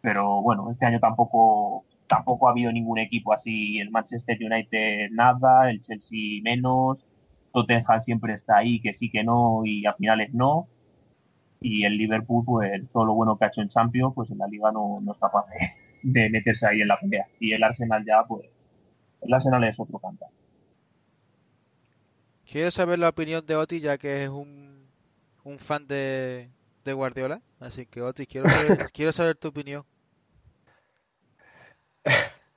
pero bueno, este año tampoco tampoco ha habido ningún equipo así, el Manchester United nada, el Chelsea menos, Tottenham siempre está ahí, que sí, que no, y a finales no, y el Liverpool, pues todo lo bueno que ha hecho en Champions, pues en la liga no, no es capaz de, de meterse ahí en la pelea. Y el Arsenal ya, pues, el Arsenal es otro cantar. Quiero saber la opinión de Oti, ya que es un, un fan de, de Guardiola. Así que, Oti, quiero saber, quiero saber tu opinión.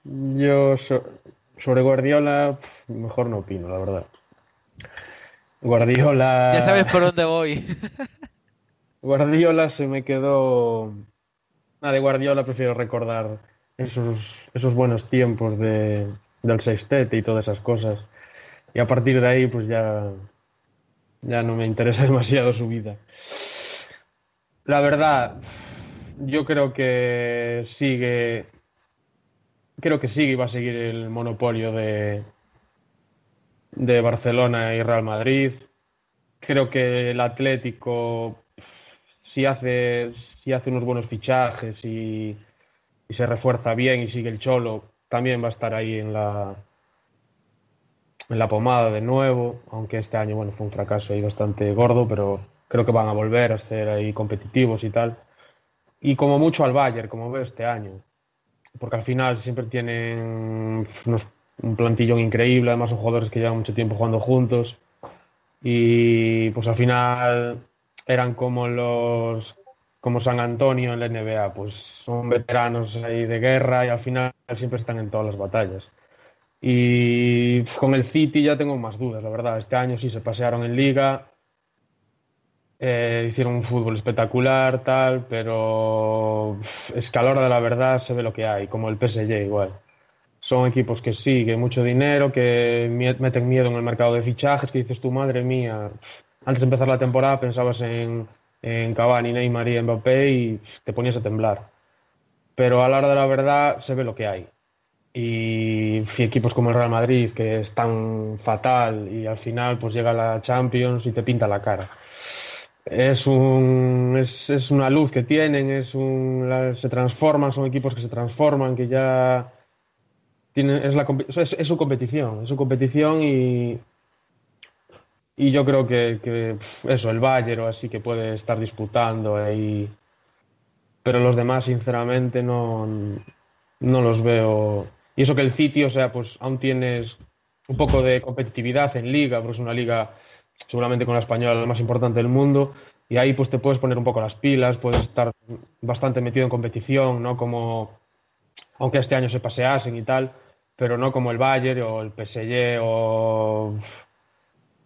Yo sobre Guardiola, mejor no opino, la verdad. Guardiola. Ya sabes por dónde voy. Guardiola se me quedó de Guardiola prefiero recordar esos, esos buenos tiempos de, del sextete y todas esas cosas. Y a partir de ahí, pues ya, ya no me interesa demasiado su vida. La verdad, yo creo que sigue, creo que sigue y va a seguir el monopolio de, Barcelona y Real Madrid. Creo que el Atlético, si hace, si hace unos buenos fichajes y, y se refuerza bien y sigue el Cholo, también va a estar ahí en la, en la pomada de nuevo, aunque este año bueno fue un fracaso ahí bastante gordo, pero creo que van a volver a ser ahí competitivos y tal. Y como mucho al Bayern, como veo este año, porque al final siempre tienen un plantillón increíble, además son jugadores que llevan mucho tiempo jugando juntos y pues al final eran como los como San Antonio en la NBA, pues son veteranos ahí de guerra y al final siempre están en todas las batallas. Y con el City ya tengo más dudas, la verdad. Este año sí se pasearon en liga, eh, hicieron un fútbol espectacular, tal, pero es que a la hora de la verdad se ve lo que hay, como el PSG igual. Son equipos que sí, que mucho dinero, que meten miedo en el mercado de fichajes, que dices tu madre mía, antes de empezar la temporada pensabas en, en Cavani, Neymar y Mbappé y te ponías a temblar. Pero a la hora de la verdad se ve lo que hay y equipos como el Real Madrid que es tan fatal y al final pues llega la Champions y te pinta la cara es un es, es una luz que tienen es un se transforman son equipos que se transforman que ya tienen es la es, su competición es su competición y y yo creo que, que eso el Bayern o así que puede estar disputando ahí. Pero los demás sinceramente no no los veo. Y eso que el City, o sea, pues aún tienes un poco de competitividad en liga, porque es una liga seguramente con la española la más importante del mundo, y ahí pues te puedes poner un poco las pilas, puedes estar bastante metido en competición, ¿no? Como, aunque este año se paseasen y tal, pero no como el Bayern o el PSG o,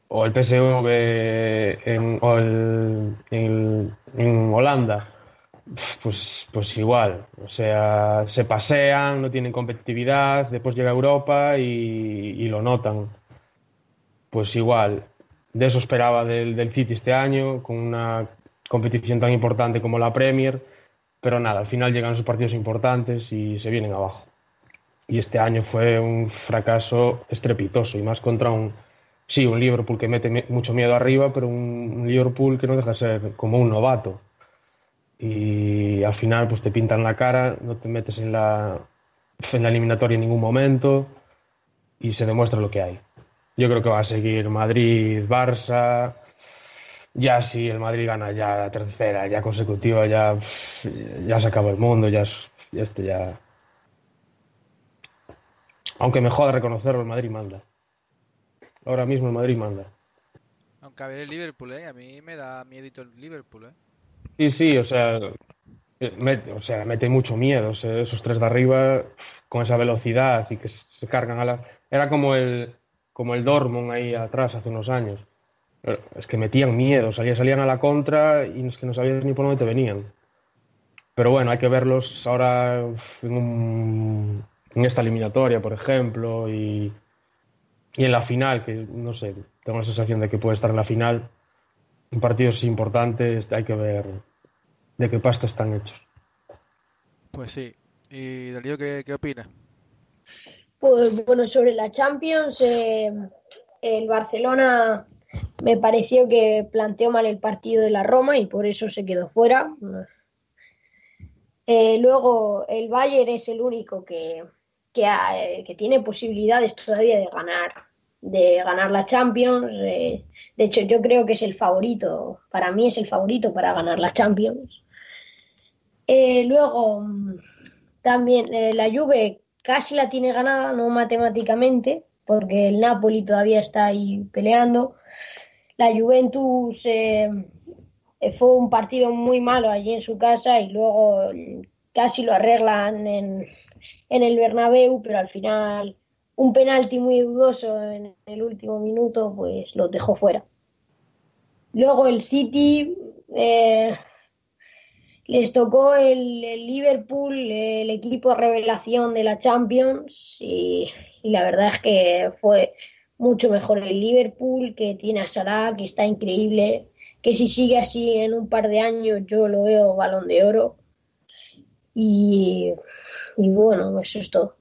o el PSV en, o el, en Holanda. Pues pues igual, o sea, se pasean, no tienen competitividad, después llega Europa y, lo notan. Pues igual, de eso esperaba del, del City este año, con una competición tan importante como la Premier, pero nada, al final llegan sus partidos importantes y se vienen abajo. Y este año fue un fracaso estrepitoso, y más contra un, sí, un Liverpool que mete mucho miedo arriba, pero un Liverpool que no deja de ser como un novato y al final pues te pintan la cara, no te metes en la, en la eliminatoria en ningún momento y se demuestra lo que hay. Yo creo que va a seguir Madrid, Barça, ya si el Madrid gana ya la tercera, ya consecutiva, ya, ya se acabó el mundo, ya, ya, este, ya... Aunque me joda reconocerlo, el Madrid manda. Ahora mismo el Madrid manda. Aunque a ver el Liverpool, ¿eh? A mí me da miedito el Liverpool, ¿eh? Sí, sí, o sea, eh, mete, o sea, mete mucho miedo. esos tres de arriba, con esa velocidad y que se cargan a la. Era como el, como el Dortmund ahí atrás hace unos años. Es que metían miedo, salían, salían a la contra y es que no sabías ni por dónde te venían. Pero bueno, hay que verlos ahora en, en esta eliminatoria, por ejemplo, y, y en la final, que no sé, tengo la sensación de que puede estar en la final. En partidos importantes hay que ver de qué pasta están hechos. Pues sí. ¿Y Darío qué, qué opina? Pues bueno, sobre la Champions, eh, el Barcelona me pareció que planteó mal el partido de la Roma y por eso se quedó fuera. Eh, luego el Bayern es el único que, que, que, tiene posibilidades todavía de ganar de ganar la Champions. Eh, de hecho, yo creo que es el favorito, para mí es el favorito para ganar la Champions. Eh, luego, también eh, la Juve casi la tiene ganada, no matemáticamente, porque el Napoli todavía está ahí peleando. La Juventus eh, fue un partido muy malo allí en su casa y luego casi lo arreglan en, el Bernabéu, pero al final un penalti muy dudoso en el último minuto, pues lo dejó fuera. Luego el City, les tocó el, Liverpool, el equipo revelación de la Champions y, la verdad es que fue mucho mejor el Liverpool, que tiene a Salah, que está increíble, que si sigue así en un par de años yo lo veo balón de oro. Y, y bueno, eso es todo.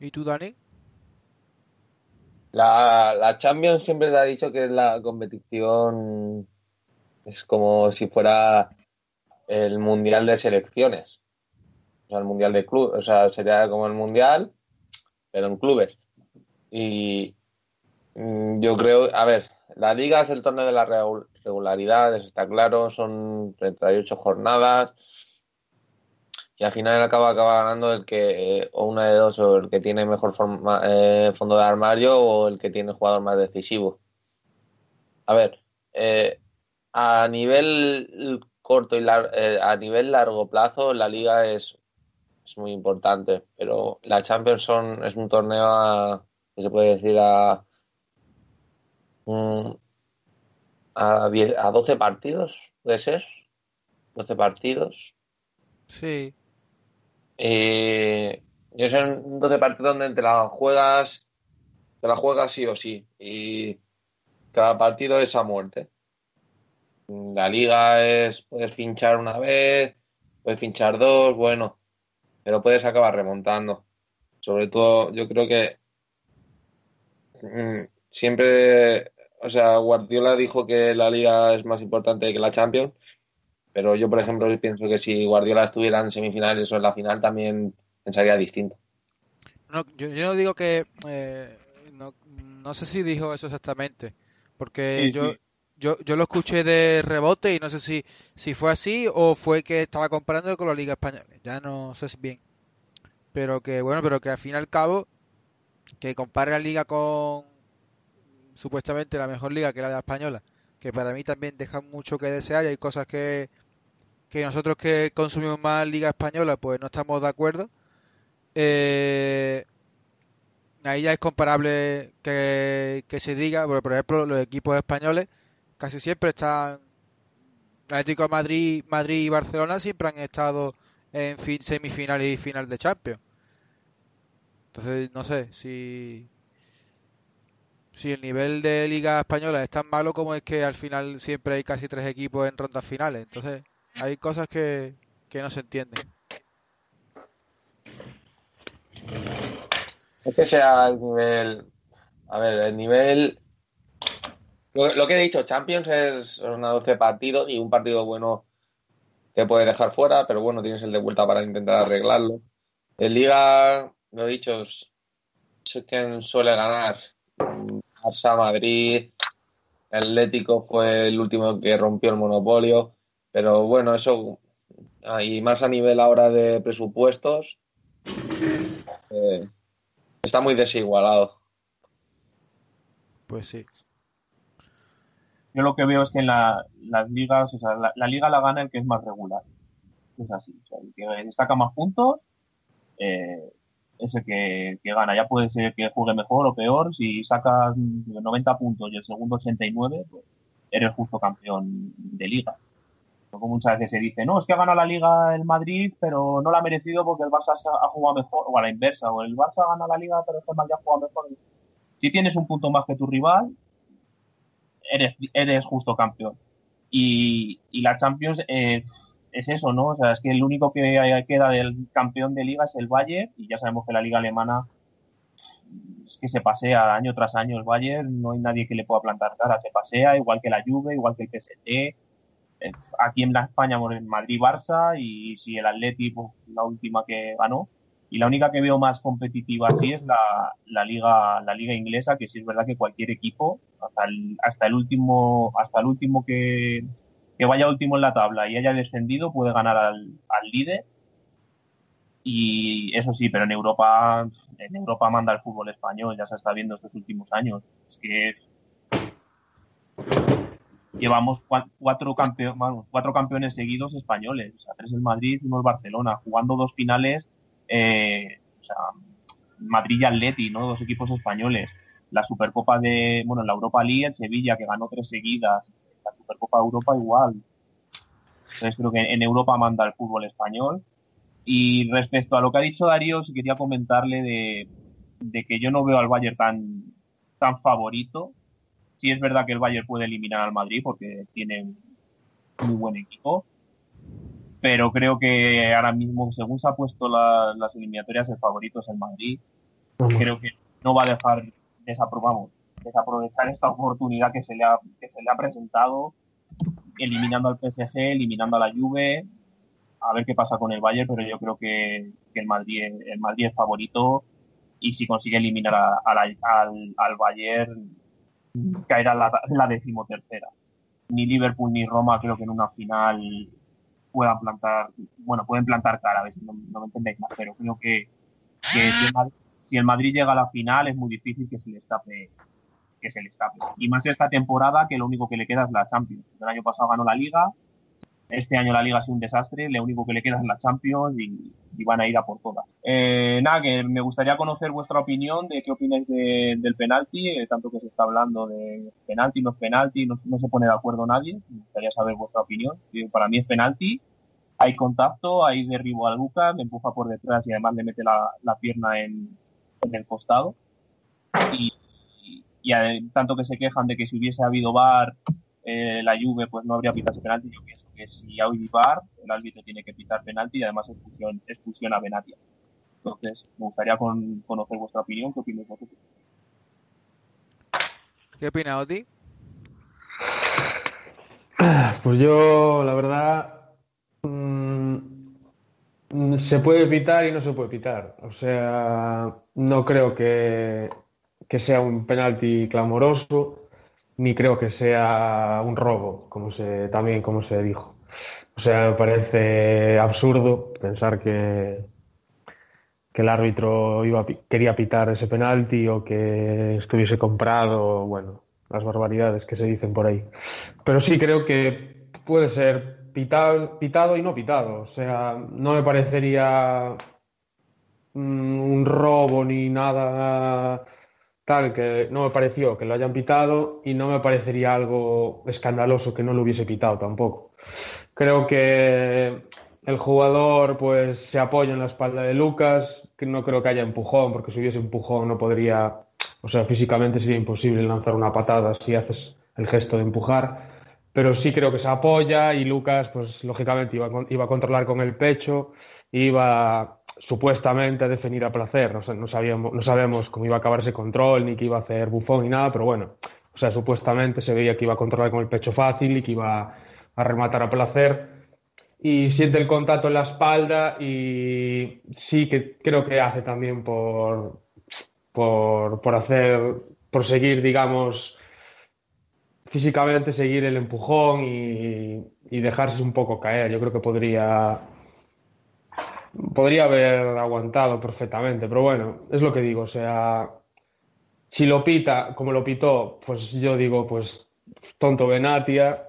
¿Y tú, Dani? La, la Champions siempre le ha dicho que es la competición es como si fuera el mundial de selecciones. O sea, el mundial de clubes. O sea, sería como el mundial, pero en clubes. Y mm, yo creo, a ver, la liga es el torneo de la regularidad, eso está claro, son 38 jornadas y al final acaba, acaba ganando el que, o una de dos, o el que tiene mejor forma, eh, fondo de armario o el que tiene jugador más decisivo. A ver, eh, a nivel corto y a nivel largo plazo, la liga es, es muy importante, pero la Champions son, es un torneo a, que se puede decir a, a, 10, a 12 partidos, puede ser, 12 partidos. Sí, eh, son 12 partidos donde te la juegas, te la juegas sí o sí. Y cada partido es a muerte. La liga es, puedes pinchar una vez, puedes pinchar dos, bueno, pero puedes acabar remontando. Sobre todo, yo creo que mm, siempre, o sea, Guardiola dijo que la liga es más importante que la Champions pero yo, por ejemplo, pienso que si Guardiola estuviera en semifinales o en la final, también pensaría distinto. No, yo, no digo que. Eh, no, sé si dijo eso exactamente. Porque yo, Yo, yo lo escuché de rebote y no sé si, si fue así o fue que estaba comparando con la Liga Española. Ya no sé si bien. Pero que, bueno, pero que al fin y al cabo, que compare la Liga con supuestamente la mejor liga que la española, que para mí también deja mucho que desear y hay cosas que, que nosotros que consumimos más Liga Española, pues no estamos de acuerdo. Eh, ahí ya es comparable que, se diga, por ejemplo, los equipos españoles casi siempre están, Atlético de Madrid, Madrid y Barcelona siempre han estado en fin, semifinal y final de Champions. Entonces, no sé si si el nivel de Liga Española es tan malo como es que al final siempre hay casi tres equipos en rondas finales. Entonces, hay cosas que, no se entienden. Es que sea el nivel. A ver, el nivel. Lo, que he dicho, Champions es una 12 partidos y un partido bueno que puede dejar fuera, pero bueno, tienes el de vuelta para intentar arreglarlo. En Liga, lo he dicho, sé que suele ganar. Barça, Madrid, Atlético fue el último que rompió el monopolio. Pero bueno, eso, y más a nivel ahora de presupuestos, eh, está muy desigualado. Pues sí. Yo lo que veo es que en la, las ligas, o sea, la, liga la gana el que es más regular. Es así. O sea, el que destaca más puntos eh, es el que, que, gana. Ya puede ser que juegue mejor o peor. Si sacas 90 puntos y el segundo 89, pues eres justo campeón de liga como muchas veces se dice, no, es que ha ganado la Liga el Madrid, pero no la ha merecido porque el Barça ha jugado mejor, o a la inversa, o el Barça gana la Liga, pero el Madrid ha jugado mejor. Si tienes un punto más que tu rival, eres, eres justo campeón. Y, la Champions eh, es eso, ¿no? O sea, es que el único que queda del campeón de Liga es el Bayern, y ya sabemos que la Liga Alemana es que se pasea año tras año el Bayern, no hay nadie que le pueda plantar cara, se pasea, igual que la Juve, igual que el PSG, aquí en la España, en Madrid-Barça y si el Atlético, la última que ganó. Y la única que veo más competitiva así es la, liga la liga inglesa, que sí es verdad que cualquier equipo, hasta el, último hasta el último que, vaya último en la tabla y haya descendido puede ganar al, líder. Y eso sí, pero en Europa en Europa manda el fútbol español, ya se está viendo estos últimos años. Es que llevamos cuatro, cuatro campeones seguidos españoles, o sea, tres el Madrid, uno el Barcelona, jugando dos finales, eh, Madrid y Atleti, ¿no? Dos equipos españoles. La Supercopa de, bueno, la Europa League, el Sevilla, que ganó tres seguidas. La Supercopa de Europa igual. Entonces creo que en Europa manda el fútbol español. Y respecto a lo que ha dicho Darío, sí quería comentarle de, que yo no veo al Bayern tan, favorito Sí es verdad que el Bayern puede eliminar al Madrid porque tiene muy buen equipo, pero creo que ahora mismo, según se ha puesto las eliminatorias, el favorito es el Madrid. Creo que no va a dejar desaprobamos, desaprovechar esta oportunidad que se le ha, que se le ha presentado, eliminando al PSG, eliminando a la Juve, a ver qué pasa con el Bayern, pero yo creo que, el, Madrid, el Madrid es favorito y si consigue eliminar al, al, Bayern caerá la, la decimotercera. Ni Liverpool ni Roma creo que en una final puedan plantar, bueno, pueden plantar cara, a ver si no, me entendéis más, pero creo que, si, el Madrid, llega a la final es muy difícil que se le escape que se le escape. Y más esta temporada que lo único que le queda es la Champions. El año pasado ganó la Liga, este año la liga ha sido un desastre, lo único que le queda es la Champions y, van a ir a por todas. Eh, nada, que me gustaría conocer vuestra opinión de qué opináis del penalti, eh, tanto que se está hablando de penalti, no es penalti, no, se pone de acuerdo nadie. Me gustaría saber vuestra opinión. Para mí es penalti, hay contacto, hay derribo a Lucas, le empuja por detrás y además le mete la, pierna en, el costado. Y, tanto que se quejan de que si hubiese habido VAR, eh, la Juve pues no habría pitado penalti, yo pienso que si hay VAR, el árbitro tiene que pitar penalti y además expulsión, expulsión a Benatia. Entonces, me gustaría conocer vuestra opinión. ¿Qué opináis vosotros? ¿Qué opina Oti? Pues yo, la verdad, mm, se puede pitar y no se puede pitar. O sea, no creo que, que sea un penalti clamoroso ni creo que sea un robo, como se, también como se dijo. O sea, me parece absurdo pensar que, que el árbitro iba, quería pitar ese penalti o que estuviese comprado, bueno, las barbaridades que se dicen por ahí. Pero sí creo que puede ser pitado, pitado y no pitado. O sea, no me parecería mm, un robo ni nada tal que no me pareció que lo hayan pitado y no me parecería algo escandaloso que no lo hubiese pitado tampoco. Creo que el jugador pues se apoya en la espalda de Lucas, que no creo que haya empujón, porque si hubiese empujón no podría, o sea, físicamente sería imposible lanzar una patada si haces el gesto de empujar, pero sí creo que se apoya y Lucas pues lógicamente iba, iba a controlar con el pecho, iba supuestamente a definir a placer. No, sabíamos, no sabemos cómo iba a acabar ese control, ni que iba a hacer bufón ni nada, pero bueno, o sea, supuestamente se veía que iba a controlar con el pecho fácil y que iba a rematar a placer. Y siente el contacto en la espalda y sí que creo que hace también por, por, por hacer, por seguir, digamos, físicamente seguir el empujón y, y dejarse un poco caer. Yo creo que podría podría haber aguantado perfectamente, pero bueno, es lo que digo, o sea, si lo pita como lo pitó, pues yo digo, pues tonto Benatia,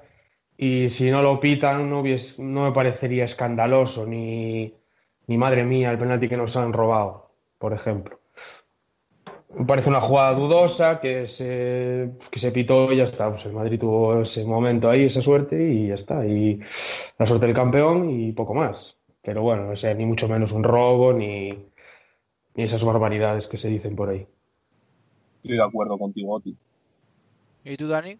y si no lo pitan no, no me parecería escandaloso, ni, ni madre mía el penalti que nos han robado, por ejemplo. Me parece una jugada dudosa que se, que se pitó y ya está. Pues el Madrid tuvo ese momento ahí, esa suerte y ya está. Y la suerte del campeón y poco más. Pero bueno, no sé, ni mucho menos un robo, ni, ni esas barbaridades que se dicen por ahí. Estoy de acuerdo contigo, Oti. ¿Y tú, Dani?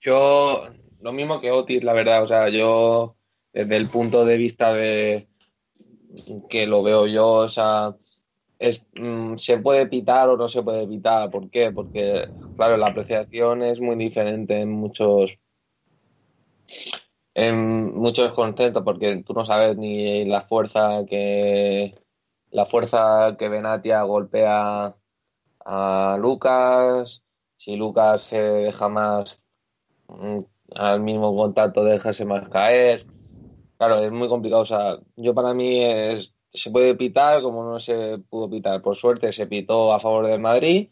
Yo, lo mismo que Otis, la verdad. O sea, yo, desde el punto de vista de que lo veo yo, o sea, es, mm, se puede pitar o no se puede pitar. ¿Por qué? Porque, claro, la apreciación es muy diferente en muchos en mucho descontento porque tú no sabes ni la fuerza que la fuerza que Benatia golpea a Lucas, si Lucas se deja más mm, al mismo contacto dejarse más caer. Claro, es muy complicado. O sea, yo para mí es, se puede pitar como no se pudo pitar. Por suerte se pitó a favor del Madrid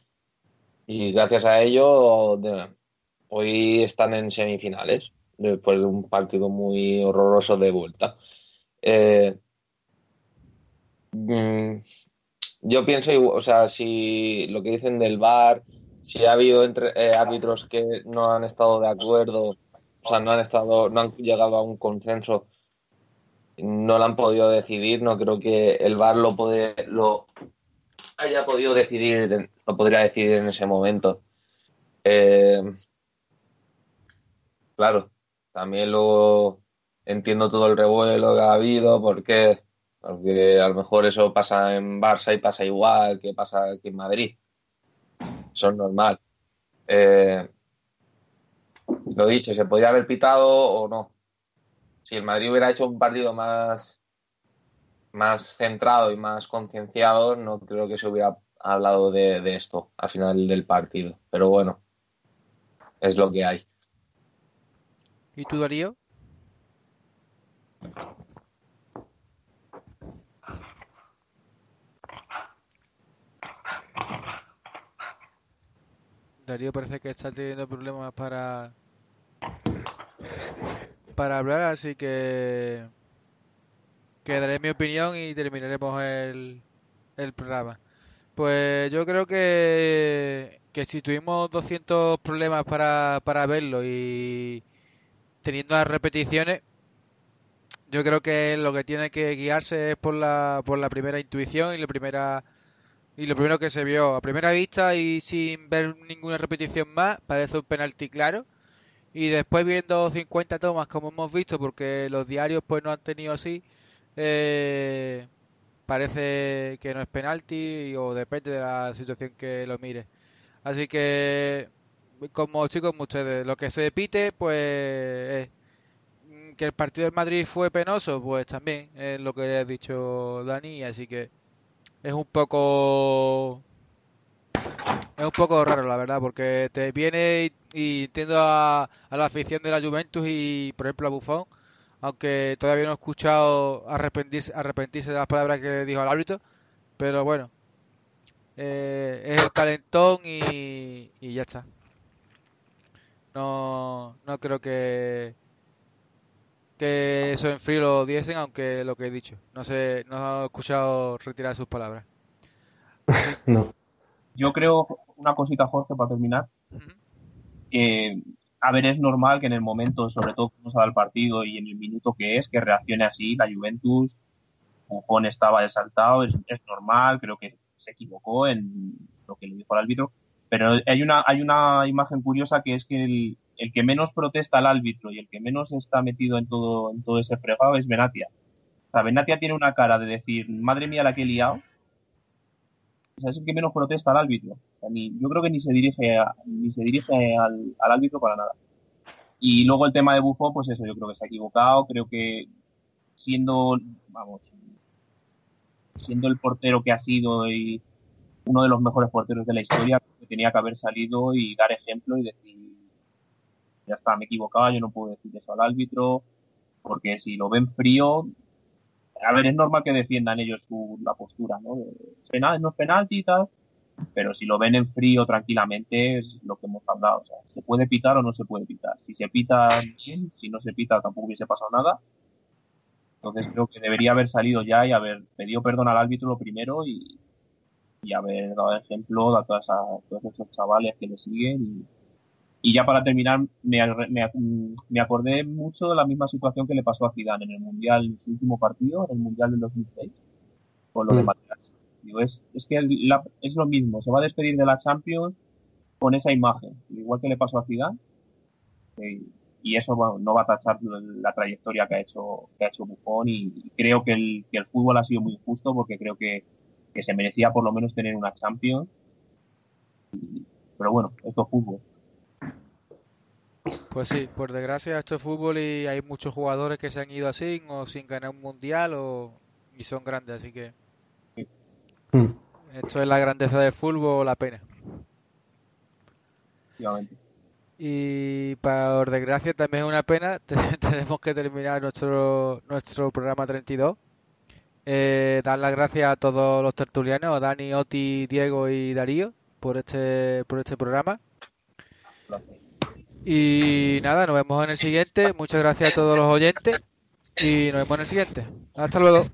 y gracias a ello hoy están en semifinales después de un partido muy horroroso de vuelta. Eh, mm, yo pienso, o sea, si lo que dicen del VAR, si ha habido entre, eh, árbitros que no han estado de acuerdo, o sea, no han estado, no han llegado a un consenso, no lo han podido decidir, no creo que el VAR lo, puede, lo haya podido decidir, lo podría decidir en ese momento. Eh, claro, también lo entiendo todo el revuelo que ha habido, porque Porque a lo mejor eso pasa en Barça y pasa igual que pasa aquí en Madrid. Eso es normal. Eh, lo dicho, se podría haber pitado o no. Si el Madrid hubiera hecho un partido más, más centrado y más concienciado, no creo que se hubiera hablado de esto al final del partido. Pero bueno, es lo que hay. ¿Y tú, Darío? Darío parece que está teniendo problemas para para hablar, así que que daré mi opinión y terminaremos el, el programa. Pues yo creo que, que si tuvimos 200 problemas para, para verlo y teniendo las repeticiones, yo creo que lo que tiene que guiarse es por la, primera intuición y la primera y lo primero que se vio a primera vista y sin ver ninguna repetición más, parece un penalti claro. Y después viendo 50 tomas como hemos visto, porque los diarios pues no han tenido así, eh, parece que no es penalti o depende de la situación que lo mire. Así que, como chicos, ustedes, lo que se pite, pues que el partido del Madrid fue penoso, pues también es lo que ha dicho Dani, así que es un poco es un poco raro la verdad porque te viene y, entiendo a, la afición de la Juventus y por ejemplo a Buffon aunque todavía no he escuchado arrepentirse, arrepentirse de las palabras que dijo al árbitro pero bueno eh, es el calentón y, y ya está no no creo que que eso en frío lo diesen, aunque lo que he dicho. No sé, no he escuchado retirar sus palabras. no. Yo creo, una cosita, Jorge, para terminar. a ver, es normal que en el momento, sobre todo cuando se el partido y en el minuto que es, que reaccione así la Juventus. Buffon estaba desaltado, es, es normal, creo que se equivocó en lo que le dijo el árbitro. Pero hay una, hay una imagen curiosa que es que el, el que menos protesta al árbitro y el que menos está metido en todo, en todo ese fregado es Benatia. O sea, Benatia tiene una cara de decir, madre mía la que he liado. O sea, es el que menos protesta al árbitro. yo creo que ni se dirige, ni se dirige al, árbitro para nada. Y luego el tema de Bufo, pues eso, yo creo que se ha equivocado. Creo que siendo, vamos, siendo el portero que ha sido y uno de los mejores porteros de la historia, tenía que haber salido y dar ejemplo y decir, ya está, me equivocaba, yo no puedo decir eso al árbitro, porque si lo ven frío, a ver, es normal que defiendan ellos su, la postura, ¿no? Penal, no es penalti y tal, pero si lo ven en frío tranquilamente es lo que hemos hablado, o sea, se puede pitar o no se puede pitar. Si se pita bien, si no se pita tampoco hubiese pasado nada. Entonces creo que debería haber salido ya y haber pedido perdón al árbitro lo primero y, y haber dado ejemplo a, todas a todos esos chavales que le siguen y, y ya para terminar, me, me, acordé mucho de la misma situación que le pasó a Zidane en el Mundial, en su último partido, en el Mundial del 2006, con lo de mm. Materazzi. Digo, es, es que es lo mismo, se va a despedir de la Champions con esa imagen, igual que le pasó a Zidane. Eh, y eso bueno, no va a tachar la trayectoria que ha hecho que ha hecho Buffon y, creo que el, que el fútbol ha sido muy justo porque creo que, que se merecía por lo menos tener una Champions. pero bueno, esto es fútbol. Pues sí, por desgracia esto es fútbol y hay muchos jugadores que se han ido así o sin ganar un mundial o y son grandes, así que mm. esto es la grandeza del fútbol, la pena. Y por desgracia también es una pena, tenemos que terminar nuestro nuestro programa 32. Eh, dar las gracias a todos los tertulianos, Dani, Oti, Diego y Darío, por este, por este programa. Y nada, nos vemos en el siguiente. Muchas gracias a todos los oyentes y nos vemos en el siguiente. Hasta luego.